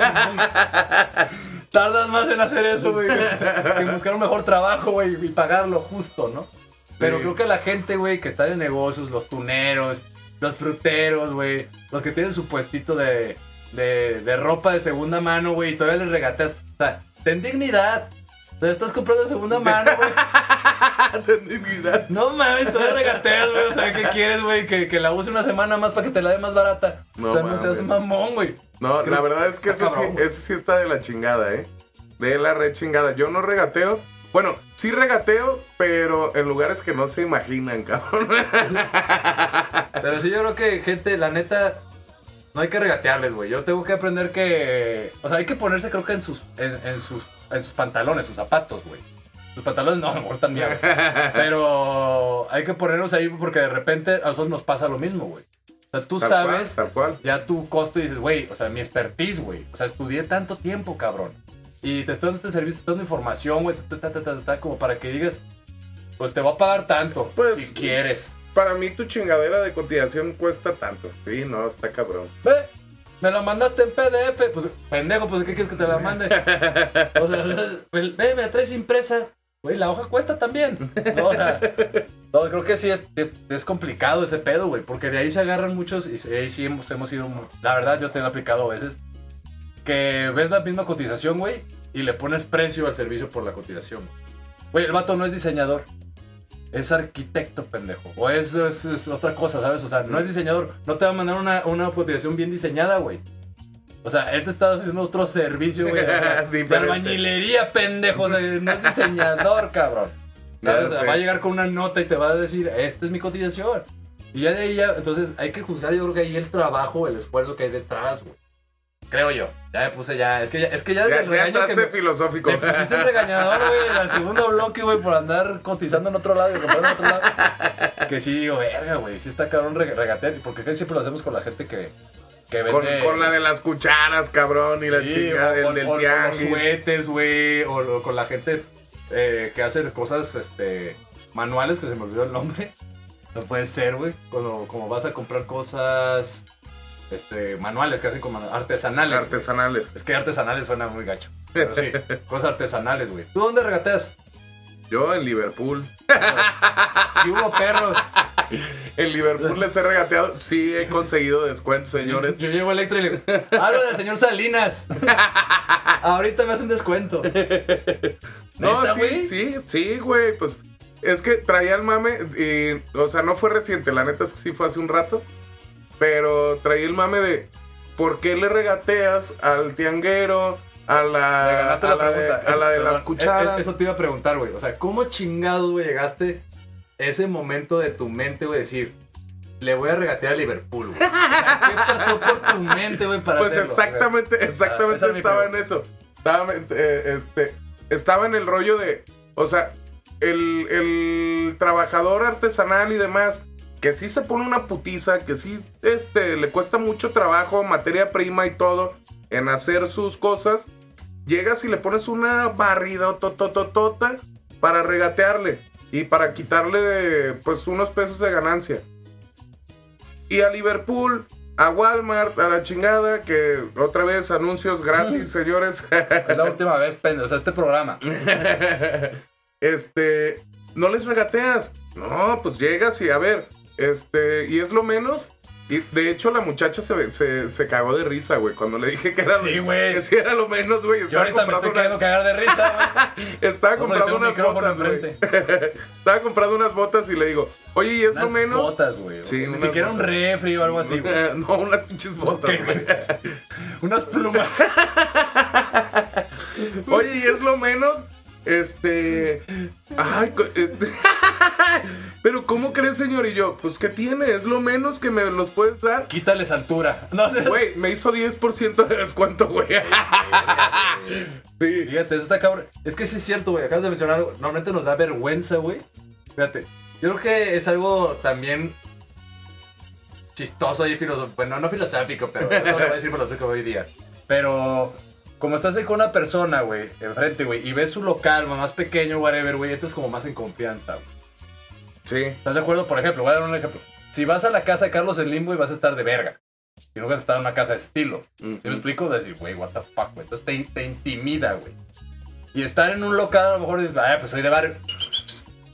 B: Tardas más en hacer eso, güey, que en buscar un mejor trabajo, güey, y pagarlo justo, ¿no? Pero
C: Sí.
B: creo que la gente, güey, que está en negocios, los tuneros, los fruteros, güey, los que tienen su puestito de, de, de ropa de segunda mano, güey, y todavía les regateas. O sea, ten dignidad. Te estás comprando de segunda mano, güey. No mames, todavía regateas, güey. O sea, ¿qué quieres, güey? Que, que la use una semana más para que te la dé más barata.
C: No
B: o sea, no seas
C: mames.
B: mamón, güey.
C: No,
B: Creo-
C: la verdad es que eso sí,
B: cabrón,
C: eso sí está de la chingada, ¿eh? De la re chingada. Yo no regateo. Bueno, sí regateo, pero en lugares que no se imaginan, cabrón.
B: Pero sí, yo creo que, gente, la neta, no hay que regatearles, güey. Yo tengo que aprender que. O sea, hay que ponerse, creo que en sus, en, en sus, en sus pantalones, sus zapatos, güey. Sus pantalones no, a lo mejor están. Pero hay que ponernos ahí porque de repente a nosotros nos pasa lo mismo, güey. O sea, tú
C: Tal
B: sabes
C: cual, tal cual.
B: ya tu costo y dices, güey, o sea, mi expertise, güey. O sea, estudié tanto tiempo, cabrón. Y te estoy dando este servicio, te estoy dando información, güey, te estoy ta, ta, ta, ta, ta, como para que digas, pues te voy a pagar tanto,
C: Pues,
B: si quieres.
C: Para mí tu chingadera de cotización cuesta tanto. Sí, no, está cabrón.
B: Ve, me la mandaste en PDF, pues pendejo, pues ¿qué quieres que te la mande? O sea, ve, ve, me traes impresa. Güey, la hoja cuesta también. O sea, creo que sí es, es, complicado ese pedo, güey, porque de ahí se agarran muchos y ahí sí hemos, hemos ido, la verdad yo te lo he aplicado a veces, que ves la misma cotización, güey, y le pones precio al servicio por la cotización. Güey, el vato no es diseñador. Es arquitecto, pendejo. O es, es- es otra cosa, ¿sabes? O sea, no es diseñador. No te va a mandar una, una cotización bien diseñada, güey. O sea, él te está haciendo otro servicio, güey. de albañilería, pendejo. O sea, no es diseñador, cabrón. Va a llegar con una nota y te va a decir, esta es mi cotización. Y ya de ahí ya, entonces hay que juzgar, yo creo que ahí el trabajo, el esfuerzo que hay detrás, güey. Creo yo. Ya me puse ya. Es que ya, es que ya desde
C: Ya,
B: el
C: ya
B: que me,
C: filosófico.
B: me pusiste regañador, güey, en el segundo bloque, güey, por andar cotizando en otro lado y comprando en otro lado. Que sí, digo, verga, güey, sí está cabrón reg- regatear. Porque siempre lo hacemos con la gente que, que
C: Con,
B: vende...
C: con la de las cucharas, cabrón, y la chingada del,
B: o-
C: del
B: o- o los suetes, güey, o, con la gente eh, que hace cosas, este, manuales, que se me olvidó el nombre. No puede ser, güey. Cuando como vas a comprar cosas este, manuales, casi como artesanales. güey.
C: Artesanales.
B: Es que artesanales suena muy gacho. Pero sí, cosas artesanales, güey. ¿Tú dónde regateas?
C: Yo en Liverpool.
B: Y hubo perros.
C: En Liverpool les he regateado. Sí, he conseguido descuentos, señores.
B: Yo llevo Electra y le digo, hablo del señor Salinas. Ahorita me hacen descuento.
C: No,
B: ¿Neta,
C: sí,
B: güey?
C: sí, sí, güey. Pues es que traía el mame. Y, o sea, no fue reciente. La neta es que sí fue hace un rato. Pero traía el mame de. ¿Por qué le regateas al tianguero? A la, a
B: la
C: la de,
B: pregunta.
C: a la de
B: Eso-
C: las
B: perdón,
C: cucharas.
B: eh, eh, Eso te iba a preguntar, güey. O sea, ¿cómo chingados, güey, llegaste ese momento de tu mente, güey, decir, le voy a regatear a Liverpool, güey? O sea, ¿qué pasó por tu mente, güey, para
C: Pues
B: hacerlo?
C: exactamente, exactamente estaba en eso. Estaba, eh, este, estaba en el rollo de, o sea, el, el trabajador artesanal y demás, que sí se pone una putiza, que sí este, le cuesta mucho trabajo, materia prima y todo, en hacer sus cosas, llegas y le pones una barrida totototota para regatearle y para quitarle pues unos pesos de ganancia. Y a Liverpool, a Walmart, a la chingada, que otra vez anuncios gratis, señores.
B: Es la última vez, pendejo. O sea, este programa.
C: este, no les regateas. No, pues llegas y a ver, este, y es lo menos. Y de hecho la muchacha se, se, se cagó de risa, güey, cuando le dije que era,
B: Sí, güey.
C: que sí era lo menos, güey.
B: Yo ahorita me estoy queriendo cagar de risa, güey.
C: una- estaba comprando unas botas, güey. estaba comprando unas botas y le digo, oye, ¿y es
B: Unas
C: lo menos?
B: botas, güey.
C: Sí,
B: Ni siquiera un refri o algo así, güey.
C: no, unas pinches botas, güey.
B: Unas plumas.
C: Oye, ¿y es lo menos? Este. Ay, eh, pero ¿cómo crees, señor? Y yo, pues, ¿qué tiene? Es lo menos que me los puedes dar.
B: Quítales altura. No sé.
C: Güey, me hizo 10% de descuento, güey. Sí.
B: Fíjate, eso está cabrón. Es que sí es cierto, güey. Acabas de mencionar algo. Normalmente nos da vergüenza, güey. Fíjate. Yo creo que es algo también chistoso y filosófico. Bueno, no filosófico, pero no lo voy a decir filosófico hoy día. Pero como estás ahí con una persona, güey, enfrente, güey, y ves su local, más pequeño, whatever, güey, entras como más en confianza, güey.
C: Sí.
B: ¿Estás de acuerdo? Por ejemplo, voy a dar un ejemplo. Si vas a la casa de Carlos en Limbo y vas a estar de verga. Si nunca has estado en una casa de estilo. ¿Sí me explico? De decir, güey, what the fuck, güey. Entonces te, te intimida, güey. Y estar en un local, a lo mejor dices, ah, pues soy de barrio.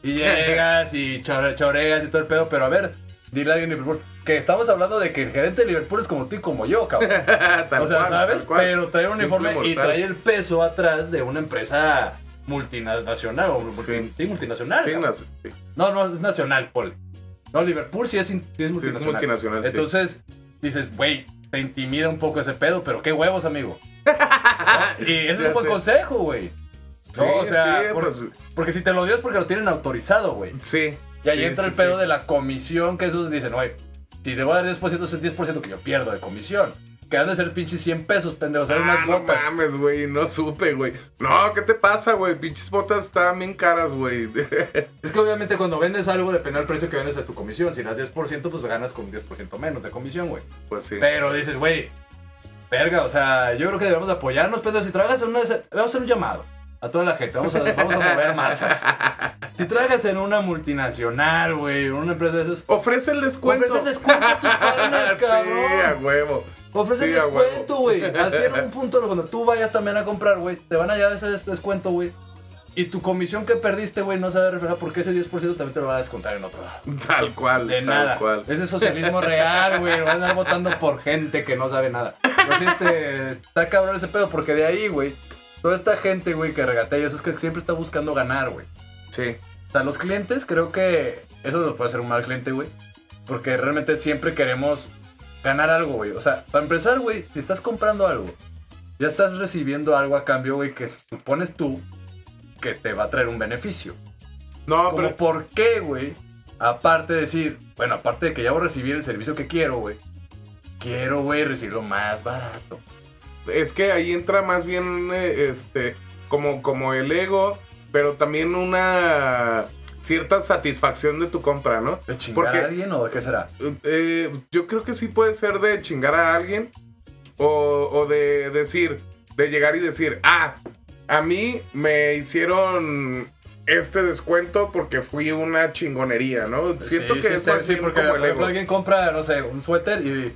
B: Y llegas y chore- choreas y todo el pedo. Pero a ver, dile a alguien de Liverpool que estamos hablando de que el gerente de Liverpool es como tú y como yo, cabrón. O sea,
C: cual,
B: ¿sabes? Pero trae un uniforme y trae el peso atrás de una empresa multinacional. O multi-
C: Sí.
B: sí, multinacional.
C: Sí, sí.
B: No, no, es nacional, Paul. No, Liverpool sí es, es
C: Sí, es
B: multinacional.
C: multinacional.
B: Entonces, dices, güey, te intimida un poco ese pedo, pero qué huevos, amigo. ¿No? Y ese es un buen
C: sé.
B: consejo, güey.
C: Sí,
B: No, o sea, por-
C: pues,
B: Porque si te lo dio es porque lo tienen autorizado, güey.
C: sí.
B: Y ahí
C: sí,
B: entra
C: sí,
B: el pedo
C: sí.
B: de la comisión, que esos dicen, güey, si debo dar 10%, es el 10% que yo pierdo de comisión. Que han de ser pinches 100 pesos, pendejo, o sea,
C: Ah,
B: unas
C: no
B: botas.
C: mames, güey, no supe, güey. No, ¿qué te pasa, güey? Pinches botas están bien caras, güey.
B: Es que obviamente cuando vendes algo, depende del precio que vendes es tu comisión. Si das 10%, pues ganas con 10% menos de comisión, güey.
C: pues sí.
B: Pero dices, güey, verga, o sea, yo creo que debemos de apoyarnos, pero si trabajas en una... Vamos a hacer un llamado a toda la gente, vamos a, vamos a mover masas. Si trabajas en una multinacional, güey, una empresa de esos...
C: Ofrece el descuento.
B: Ofrece el descuento a tus cabrón.
C: Sí, a huevo.
B: Ofrece el
C: Sí,
B: descuento, güey. Así en un punto, cuando tú vayas también a comprar, güey, te van a dar ese des- descuento, güey. Y tu comisión que perdiste, güey, no se va a reflejar porque ese 10% también te lo van a descontar en otro lado.
C: Tal cual,
B: De
C: tal
B: nada.
C: cual.
B: Ese es socialismo real, güey. Van a andar votando por gente que no sabe nada. Sí, este, está cabrón ese pedo, porque de ahí, güey, toda esta gente, güey, que regatea y eso es que siempre está buscando ganar, güey.
C: Sí.
B: O sea, los clientes, creo que eso nos puede hacer un mal cliente, güey. Porque realmente siempre queremos ganar algo, güey. O sea, para empezar, güey, si estás comprando algo, ya estás recibiendo algo a cambio, güey, que supones tú que te va a traer un beneficio.
C: No,
B: Como
C: pero
B: por qué, güey, aparte de decir, bueno, aparte de que ya voy a recibir el servicio que quiero, güey, quiero, güey, recibirlo más barato.
C: Es que ahí entra más bien eh, este como, como el ego, pero también una cierta satisfacción de tu compra, ¿no?
B: ¿De chingar
C: Porque-
B: a alguien o de qué será?
C: Eh, yo creo que sí puede ser de chingar a alguien o, o de decir, de llegar y decir, ah, a mí me hicieron este descuento porque fui una chingonería, ¿no? Siento
B: Sí,
C: que
B: sí,
C: es
B: sí, porque
C: como el
B: ejemplo,
C: ego.
B: alguien compra, no sé, un suéter y.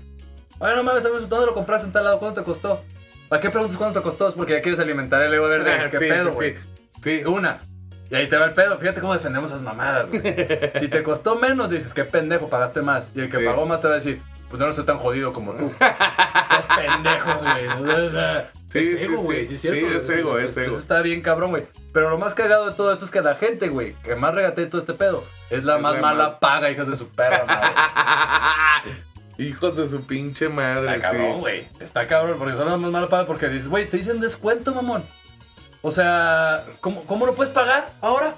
B: Ay, no mames, ¿sabes ¿dónde lo compraste en tal lado? ¿Cuánto te costó? ¿Para qué preguntas cuánto te costó? Es porque ya quieres alimentar el ego verde.
C: Ah,
B: ¿Qué
C: sí,
B: pedo,
C: sí,
B: güey?
C: sí. Sí,
B: Una. Y ahí te va el pedo. Fíjate cómo defendemos esas mamadas, güey. Si te costó menos, dices, qué pendejo, pagaste más. Y el que pagó más te va a decir, pues no, no estoy tan jodido como tú. Los pendejos, güey.
C: Sí,
B: es
C: sí,
B: ego,
C: sí.
B: güey. Sí, es
C: Sí,
B: güey.
C: es ego, es
B: Eso
C: ego.
B: está bien cabrón, güey. Pero lo más cagado de todo esto es que la gente, güey, que más regatea todo este pedo, es la
C: Es
B: más
C: la
B: mala
C: más-
B: paga, hijas de su perra, madre.
C: Hijos de su pinche madre,
B: Está cabrón,
C: sí.
B: güey. Está cabrón, porque son las más malas pagas porque dices, güey, te dicen descuento, mamón. O sea, ¿cómo, ¿cómo lo puedes pagar ahora?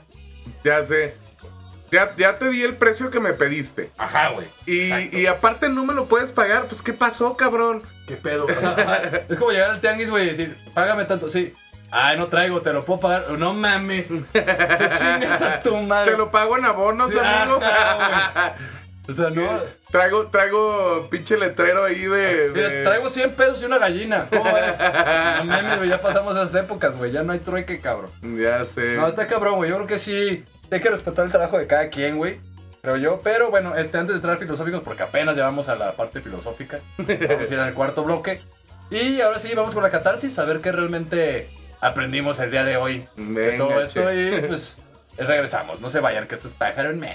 C: Ya sé. Ya, ya te di el precio que me pediste.
B: Ajá, güey.
C: Y, y aparte no me lo puedes pagar. Pues, ¿qué pasó, cabrón?
B: ¿Qué pedo? Es como llegar al tianguis, güey, y decir, págame tanto. Sí. Ay, no traigo, te lo puedo pagar. No mames. Te chingas a tu madre.
C: Te lo pago en abonos,
B: Sí,
C: amigo.
B: ajá, O sea, no.
C: Traigo, traigo pinche letrero ahí de.
B: Mira,
C: de-
B: traigo 100 pesos y una gallina. ¿Cómo ves? No mames, güey, ya pasamos esas épocas, güey. Ya no hay trueque, cabrón.
C: Ya sé.
B: No, está cabrón, güey. Yo creo que sí. Hay que respetar el trabajo de cada quien, güey. Creo yo. Pero bueno, este, antes de entrar filosóficos, porque apenas llevamos a la parte filosófica. Vamos a ir al cuarto bloque. Y ahora sí, vamos con la catarsis, a ver qué realmente aprendimos el día de hoy de
C: Venga,
B: todo esto.
C: che.
B: Y pues regresamos. No se vayan, que esto es Pájaro en Manny.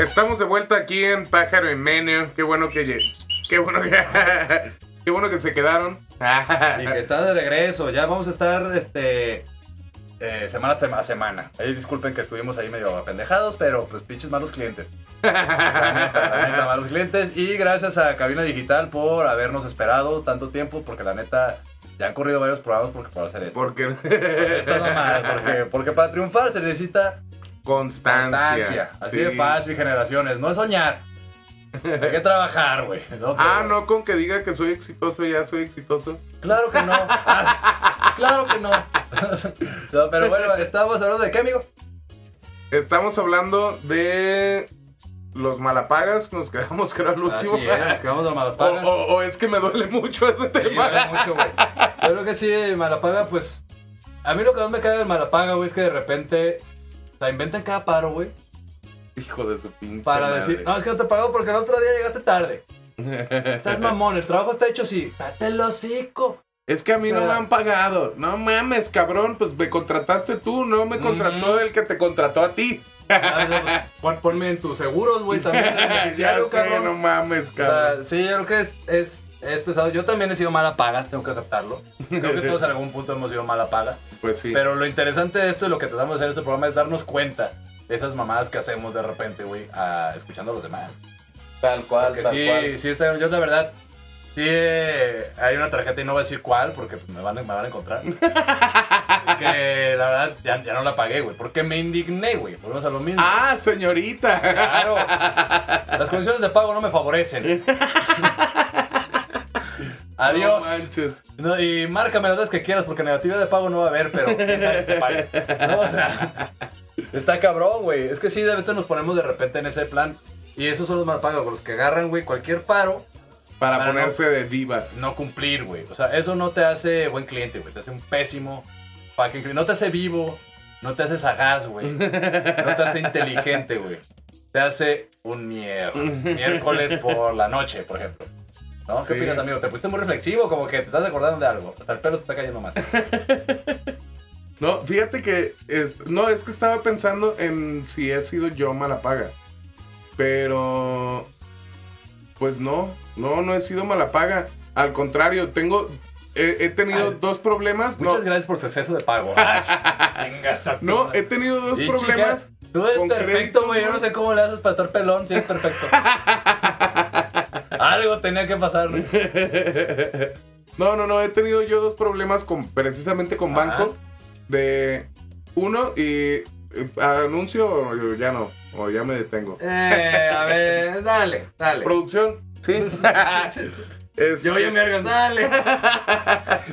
C: Estamos de vuelta aquí en Pájaro en Menio. Qué bueno que. Qué bueno que. Qué bueno que se quedaron.
B: Y que está de regreso. Ya vamos a estar este eh, semana a semana. Ahí disculpen que estuvimos ahí medio apendejados, pero pues pinches malos clientes. La neta, malos clientes. Y gracias a Cabina Digital por habernos esperado tanto tiempo, porque la neta ya han corrido varios programas porque por hacer esto.
C: Porque.
B: Estas mamadas, porque, porque para triunfar se necesita
C: Constancia.
B: constancia. Así
C: sí.
B: de fácil, generaciones. No es soñar. Hay que trabajar, güey. ¿no?
C: Ah, no, con que diga que soy exitoso, ya soy exitoso.
B: Claro que no. Ah, claro que no. No, Pero bueno, estábamos hablando de qué, amigo.
C: Estamos hablando de los malapagas. Nos quedamos, creo, al último.
B: Así es, nos quedamos de
C: o,
B: Malapaga.
C: o- o es que me duele mucho ese
B: Sí,
C: tema.
B: vale mucho, güey. Yo creo que sí, Malapaga, pues. A mí lo que más me cae del Malapaga, güey, es que de repente. Sea, inventan cada paro, güey.
C: Hijo de su pinche.
B: Para
C: madre.
B: decir, no, es que no te pago porque el otro día llegaste tarde. Estás mamón, el trabajo está hecho así. Date el hocico.
C: Es que a mí
B: O sea-
C: no me han pagado. No mames, cabrón. Pues me contrataste tú, no me contrató el que te contrató a ti.
B: Ah, Pon- Ponme en tus seguros, güey, también.
C: ya sé,
B: cabrón.
C: no mames,
B: O
C: cabrón.
B: sea, sí, yo creo que es, es, es pesado. Yo también he sido mala paga, tengo que aceptarlo. Creo que todos en algún punto hemos sido mala paga.
C: pues sí.
B: Pero lo interesante de esto y lo que tratamos de hacer en este programa es darnos cuenta de esas mamadas que hacemos de repente, güey, a- escuchando a los demás.
C: tal cual,
B: Porque
C: tal
B: sí,
C: cual.
B: sí, está, yo la verdad, sí eh, hay una tarjeta y no voy a decir cuál porque pues, me, van, a- me van a encontrar. que la verdad ya, ya no la pagué, güey, porque me indigné, güey. Volvemos a lo mismo.
C: Ah, señorita.
B: Claro. Las condiciones de pago no me favorecen. Adiós.
C: No manches.
B: No, y márcame las veces que quieras porque negatividad de pago no va a haber, pero. No, o sea, está cabrón, güey. Es que sí, de repente nos ponemos de repente en ese plan. Y esos son los mal pagos, los que agarran, güey, cualquier paro,
C: Para,
B: Para
C: ponerse de divas.
B: no cumplir, güey. O sea, eso no te hace buen cliente, güey. Te hace un pésimo fucking cliente. No te hace vivo, no te hace sagaz, güey. No te hace inteligente, güey. Te hace un mierda. Miércoles por la noche, por ejemplo. ¿No? ¿Qué
C: Sí.
B: opinas, amigo? Te pusiste muy reflexivo, como que te estás acordando de algo. Hasta el pelo se está cayendo más.
C: No, fíjate que. es- no, es que estaba pensando en si he sido yo mala paga. Pero. Pues no. No, no he sido mala paga. Al contrario, tengo. He, he tenido
B: Ay.
C: dos problemas.
B: Muchas
C: no,
B: gracias por su exceso de pago. Ah,
C: no, he tenido dos
B: Sí,
C: problemas.
B: chica, tú eres perfecto, güey. Yo no sé cómo le haces para estar pelón si es perfecto. Algo tenía que pasar.
C: No, no, no, he tenido yo dos problemas con, precisamente con
B: Ajá.
C: banco. De uno y eh, anuncio o ya no, o ya me detengo.
B: Eh, a ver, dale, dale.
C: Producción.
B: Sí.
C: Este,
B: Yo oye, vergas, dale.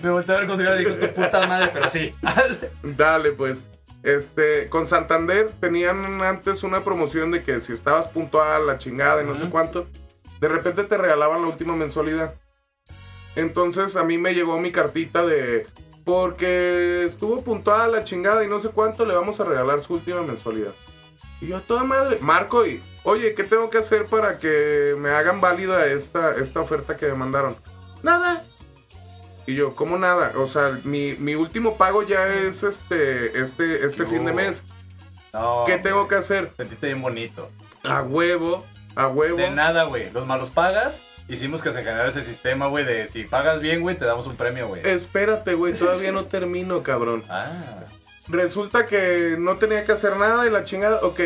B: Me volteé a ver con su y digo, tu puta madre, pero sí.
C: Dale, pues. Este, con Santander tenían antes una promoción de que si estabas puntual, la chingada y no sé cuánto, de repente te regalaban la última mensualidad. Entonces a mí me llegó mi cartita de porque estuvo puntual, la chingada y no sé cuánto, le vamos a regalar su última mensualidad. Y yo a toda madre, marco y, oye, ¿qué tengo que hacer para que me hagan válida esta, esta oferta que me mandaron? Nada. Y yo, ¿cómo nada? O sea, mi, mi último pago ya es este, este, este fin de mes.
B: No,
C: ¿Qué tengo que hacer?
B: Sentiste bien bonito.
C: A huevo, a huevo.
B: De nada, güey. Los malos pagas. Hicimos que se generara ese sistema, güey, de si pagas bien, güey, te damos un premio, güey.
C: Espérate, güey, todavía no termino, cabrón.
B: Ah.
C: Resulta que no tenía que hacer nada y la chingada, ok.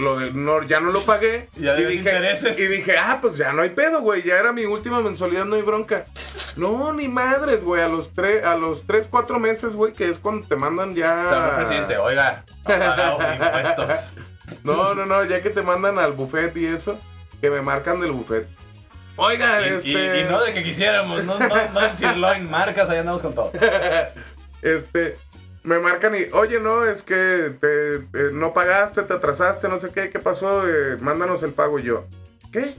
C: Lo de, no, ya no lo pagué.
B: Ya
C: y dije,
B: intereses.
C: y dije, ah, pues ya no hay pedo, güey. Ya era mi última mensualidad, no hay bronca. No, ni madres, güey. A los tres, a los tres, cuatro meses, güey, que es cuando te mandan ya.
B: El presidente, oiga, impuestos.
C: No, no, no, ya que te mandan al buffet y eso, que me marcan del buffet. Oiga,
B: Y,
C: este.
B: y no de que quisiéramos, no, no, no en sirloin, marcas, ahí andamos con todo.
C: este, me marcan y, oye, no, es que te, no pagaste, te atrasaste, no sé qué, ¿qué pasó? Eh, mándanos el pago y yo. ¿Qué?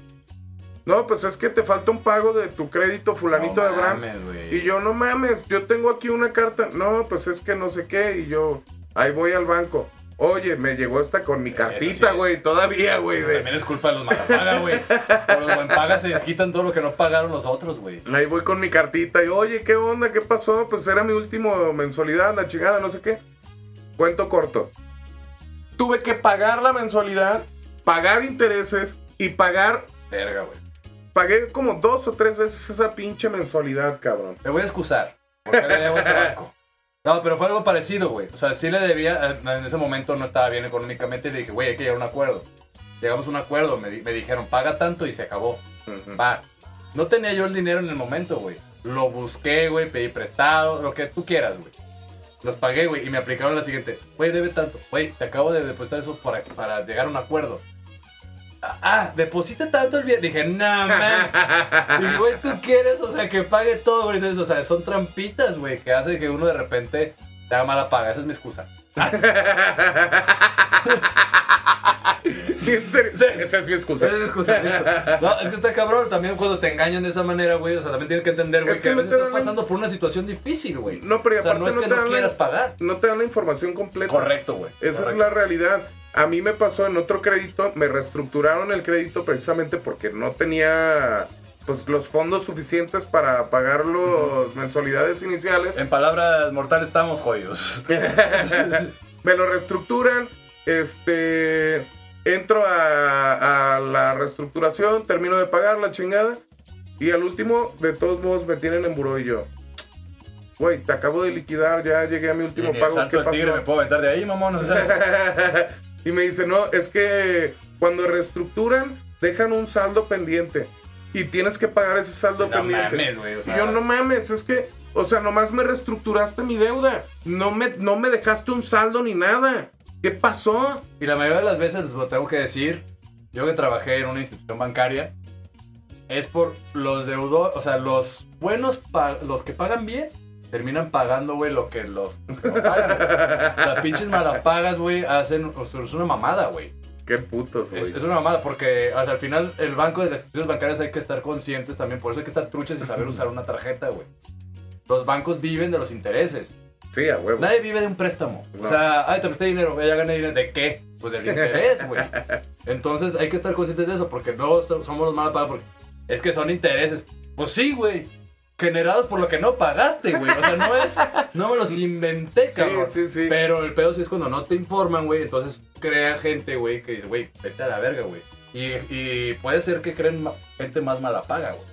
C: No, pues es que te falta un pago de tu crédito fulanito
B: No
C: de Abraham. Y yo, no mames, yo tengo aquí una carta. No, pues es que no sé qué. Y yo, ahí voy al banco. Oye, me llegó esta con mi cartita,
B: sí.
C: güey, todavía, güey. De-
B: También es culpa de los malapagas, güey. Por los buenpagas se desquitan todo lo que no pagaron los otros, güey.
C: Ahí voy con mi cartita y, oye, ¿qué onda? ¿Qué pasó? Pues era mi último mensualidad, la chingada, no sé qué. Cuento corto. Tuve que pagar la mensualidad, pagar intereses y pagar.
B: Verga, güey.
C: Pagué como dos o tres veces esa pinche mensualidad, cabrón.
B: Me voy a excusar. Porque le debo ese banco. No, pero fue algo parecido, güey. O sea, sí le debía, eh, en ese momento no estaba bien económicamente y le dije, güey, hay que llegar a un acuerdo. Llegamos a un acuerdo, me, di- me dijeron, paga tanto y se acabó. Va. No tenía yo el dinero en el momento, güey. Lo busqué, güey, pedí prestado, lo que tú quieras, güey. Los pagué, güey, y me aplicaron la siguiente. Güey, debe tanto. Güey, te acabo de depositar eso para, para llegar a un acuerdo. Ah, deposita tanto el bien. Dije, no, man. Y, güey, tú quieres, o sea, que pague todo, güey. O sea, son trampitas, güey, que hace que uno de repente te haga mala paga. Esa es mi excusa.
C: en serio,
B: Sí.
C: esa es mi excusa.
B: Esa es mi excusa. No, es que está cabrón. También cuando te engañan de esa manera, güey, o sea, también tienes que entender, güey,
C: Es
B: que,
C: que
B: a
C: no
B: veces
C: te
B: estás pasando por una situación difícil, güey.
C: No, pero
B: O sea,
C: aparte
B: no es que no
C: la-
B: quieras pagar.
C: no te dan la información completa.
B: Correcto, güey.
C: Esa es la realidad. A mí me pasó en otro crédito, me reestructuraron el crédito precisamente porque no tenía pues los fondos suficientes para pagar las mensualidades iniciales.
B: En palabras mortales estamos jodidos.
C: me lo reestructuran, este entro a, a la reestructuración, termino de pagar la chingada y al último de todos modos me tienen en buró y yo. Güey, te acabo de liquidar, ya llegué a mi
B: Y
C: último pago. ¿Qué
B: del tigre
C: pasó?
B: me puedo aventar de ahí, mamón.
C: Y me dice, no, es que cuando reestructuran, dejan un saldo pendiente. Y tienes que pagar ese saldo
B: no
C: pendiente.
B: mames, güey. O
C: y
B: sea,
C: yo, no mames, es que, o sea, nomás me reestructuraste mi deuda. No me, no me dejaste un saldo ni nada. ¿Qué pasó?
B: Y la mayoría de las veces, lo tengo que decir, yo que trabajé en una institución bancaria, es por los deudores, o sea, los buenos, los que pagan bien, terminan pagando, güey, lo que los, los que no pagan. güey. Las pinches malapagas, güey, hacen, o sea, es una mamada, güey.
C: Qué putos, güey.
B: Es, es una mamada porque o sea, al final el banco de las instituciones bancarias hay que estar conscientes también, por eso hay que estar truchas y saber usar una tarjeta, güey. Los bancos viven de los intereses.
C: Sí, a huevo.
B: Nadie vive de un préstamo.
C: No.
B: O sea, ay, te presté dinero, ya gané dinero. ¿De qué? Pues del interés, güey. Entonces hay que estar conscientes de eso porque no so- somos los mal pagados porque es que son intereses. Pues sí, güey. Generados por lo que no pagaste, güey. O sea, no es. No me los inventé,
C: Sí,
B: cabrón.
C: sí, sí.
B: Pero el pedo sí es cuando no te informan, güey. Entonces crea gente, güey, que dice, güey, vete a la verga, güey. Y, y puede ser que creen gente más mala paga, güey.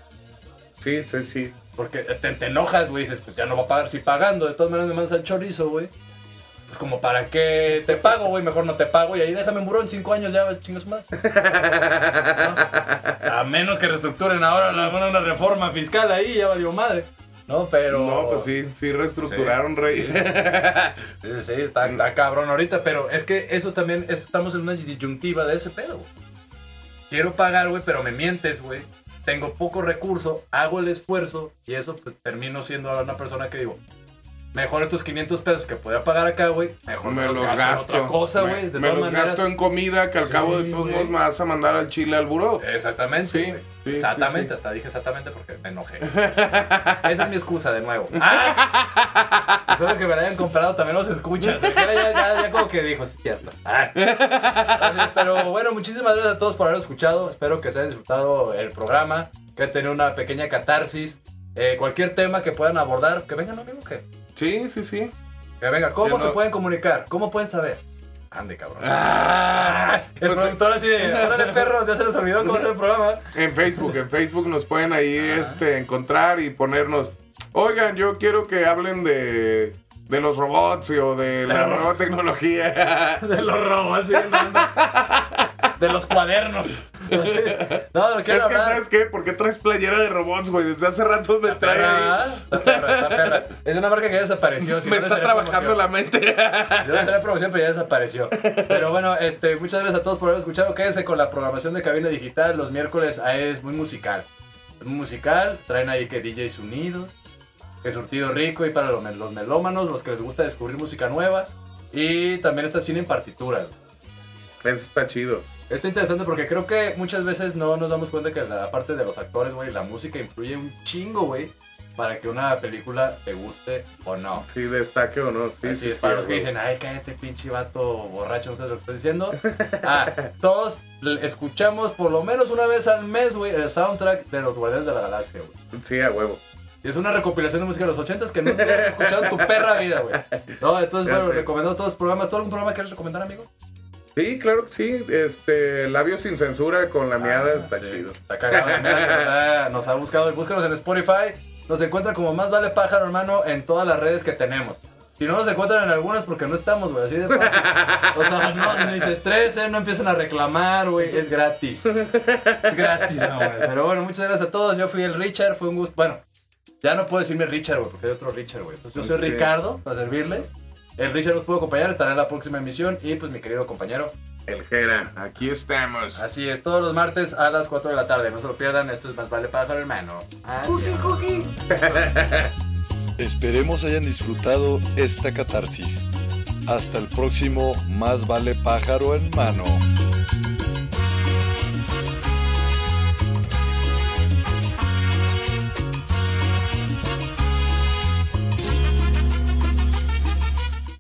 C: Sí, sí, sí.
B: Porque te, te enojas, güey, dices, pues ya no va a pagar. Si pagando, de todas maneras me mandas al chorizo, güey. Pues como para qué te pago, güey, mejor no te pago. Y ahí déjame buró en cinco años ya, chingas más. A menos que reestructuren ahora la, una, una reforma fiscal ahí, ya valió madre. No, pero.
C: No, pues sí, sí reestructuraron, Rey.
B: Sí, sí, está, está cabrón ahorita, pero es que eso también, es- estamos en una disyuntiva de ese pedo, güey. Quiero pagar, güey, pero me mientes, güey. Tengo poco recurso, hago el esfuerzo y eso, pues termino siendo una persona que digo, mejor estos 500 pesos que podía pagar acá, güey, mejor
C: me los
B: en
C: gasto.
B: otra cosa, güey.
C: Me los
B: maneras.
C: gasto en comida que al
B: Sí,
C: cabo de todos modos me vas a mandar al chile al buró.
B: Exactamente,
C: Sí, sí,
B: exactamente, hasta dije exactamente porque me enojé. Esa es mi excusa de nuevo. ¡Ah! Espero que me la hayan comprado también los escuchas. Ya, ya, ya, ya como que dijo, sí, cierto. Ah. Entonces, Pero bueno, muchísimas gracias a todos por haber escuchado. Espero que se hayan disfrutado el programa, que hayan tenido una pequeña catarsis. Eh, cualquier tema que puedan abordar, que vengan, amigo, que,
C: Sí, sí, sí.
B: que venga. ¿Cómo se
C: no-
B: pueden comunicar? ¿Cómo pueden saber? Ande, cabrón.
C: Ah,
B: el
C: pues,
B: productor así de, órale perros, ya se les olvidó cómo hacer el programa.
C: En Facebook, en Facebook nos pueden ahí
B: Ah.
C: este, encontrar y ponernos. Oigan, yo quiero que hablen de, de los robots y- o de la nueva tecnología.
B: De los robots, sí, no, no. De los cuadernos. No, no
C: Es
B: quiero
C: que,
B: hablar.
C: ¿sabes qué? ¿Por qué traes playera de robots, güey? Desde hace rato me trae ahí.
B: está perra, está perra. Es una marca que ya desapareció. si
C: Me
B: no,
C: está trabajando
B: promoción.
C: la mente.
B: Yo le haré promoción, pero ya desapareció. Pero bueno, este, muchas gracias a todos por haber escuchado. Quédense con la programación de Cabina Digital. Los miércoles ah, es muy musical. Es muy musical. Traen ahí que DJs unidos. Que surtido rico y para los, mel- los melómanos, los que les gusta descubrir música nueva. Y también está cine en partituras.
C: Eso está chido.
B: Está interesante porque creo que muchas veces no nos damos cuenta que la parte de los actores, güey, la música influye un chingo, güey, para que una película te guste o no.
C: Sí, destaque o no. Sí,
B: Así
C: sí,
B: es,
C: sí,
B: para los que dicen, ay, cállate, pinche vato borracho, no sabes lo que estoy diciendo. Ah, todos escuchamos por lo menos una vez al mes, güey, el soundtrack de los Guardianes de la Galaxia, güey.
C: Sí, a huevo.
B: Y es una recopilación de música de los 80s que nunca has escuchado en tu perra vida, güey. No, entonces,
C: Ya
B: bueno,
C: sé.
B: recomendamos todos los programas. ¿Tú algún programa quieres recomendar, amigo?
C: Sí, claro que sí. Este, labios sin censura con la miada está
B: Ah, Sí,
C: chido.
B: Está cagado. que nos, ha, nos ha buscado. Búscanos en Spotify. Nos encuentran como Más Vale Pájaro, hermano, en todas las redes que tenemos. Si no nos encuentran en algunas porque no estamos, güey, así de fácil. O sea, no, ni se estresen, no empiecen a reclamar, güey, es gratis. Es gratis, güey. Pero bueno, muchas gracias a todos. Yo fui el Richard, fue un gusto. Bueno, ya no puedo decirme Richard, güey, porque hay otro Richard, güey. Entonces yo soy
C: Sí.
B: Ricardo, para servirles. El Richard nos pudo acompañar, estará en la próxima emisión. Y pues mi querido compañero,
C: El Jera, aquí estamos.
B: Así es, todos los martes a las 4 de la tarde. No se lo pierdan, esto es Más Vale Pájaro, hermano. Adiós.
A: Esperemos hayan disfrutado esta catarsis. Hasta el próximo Más vale pájaro en mano.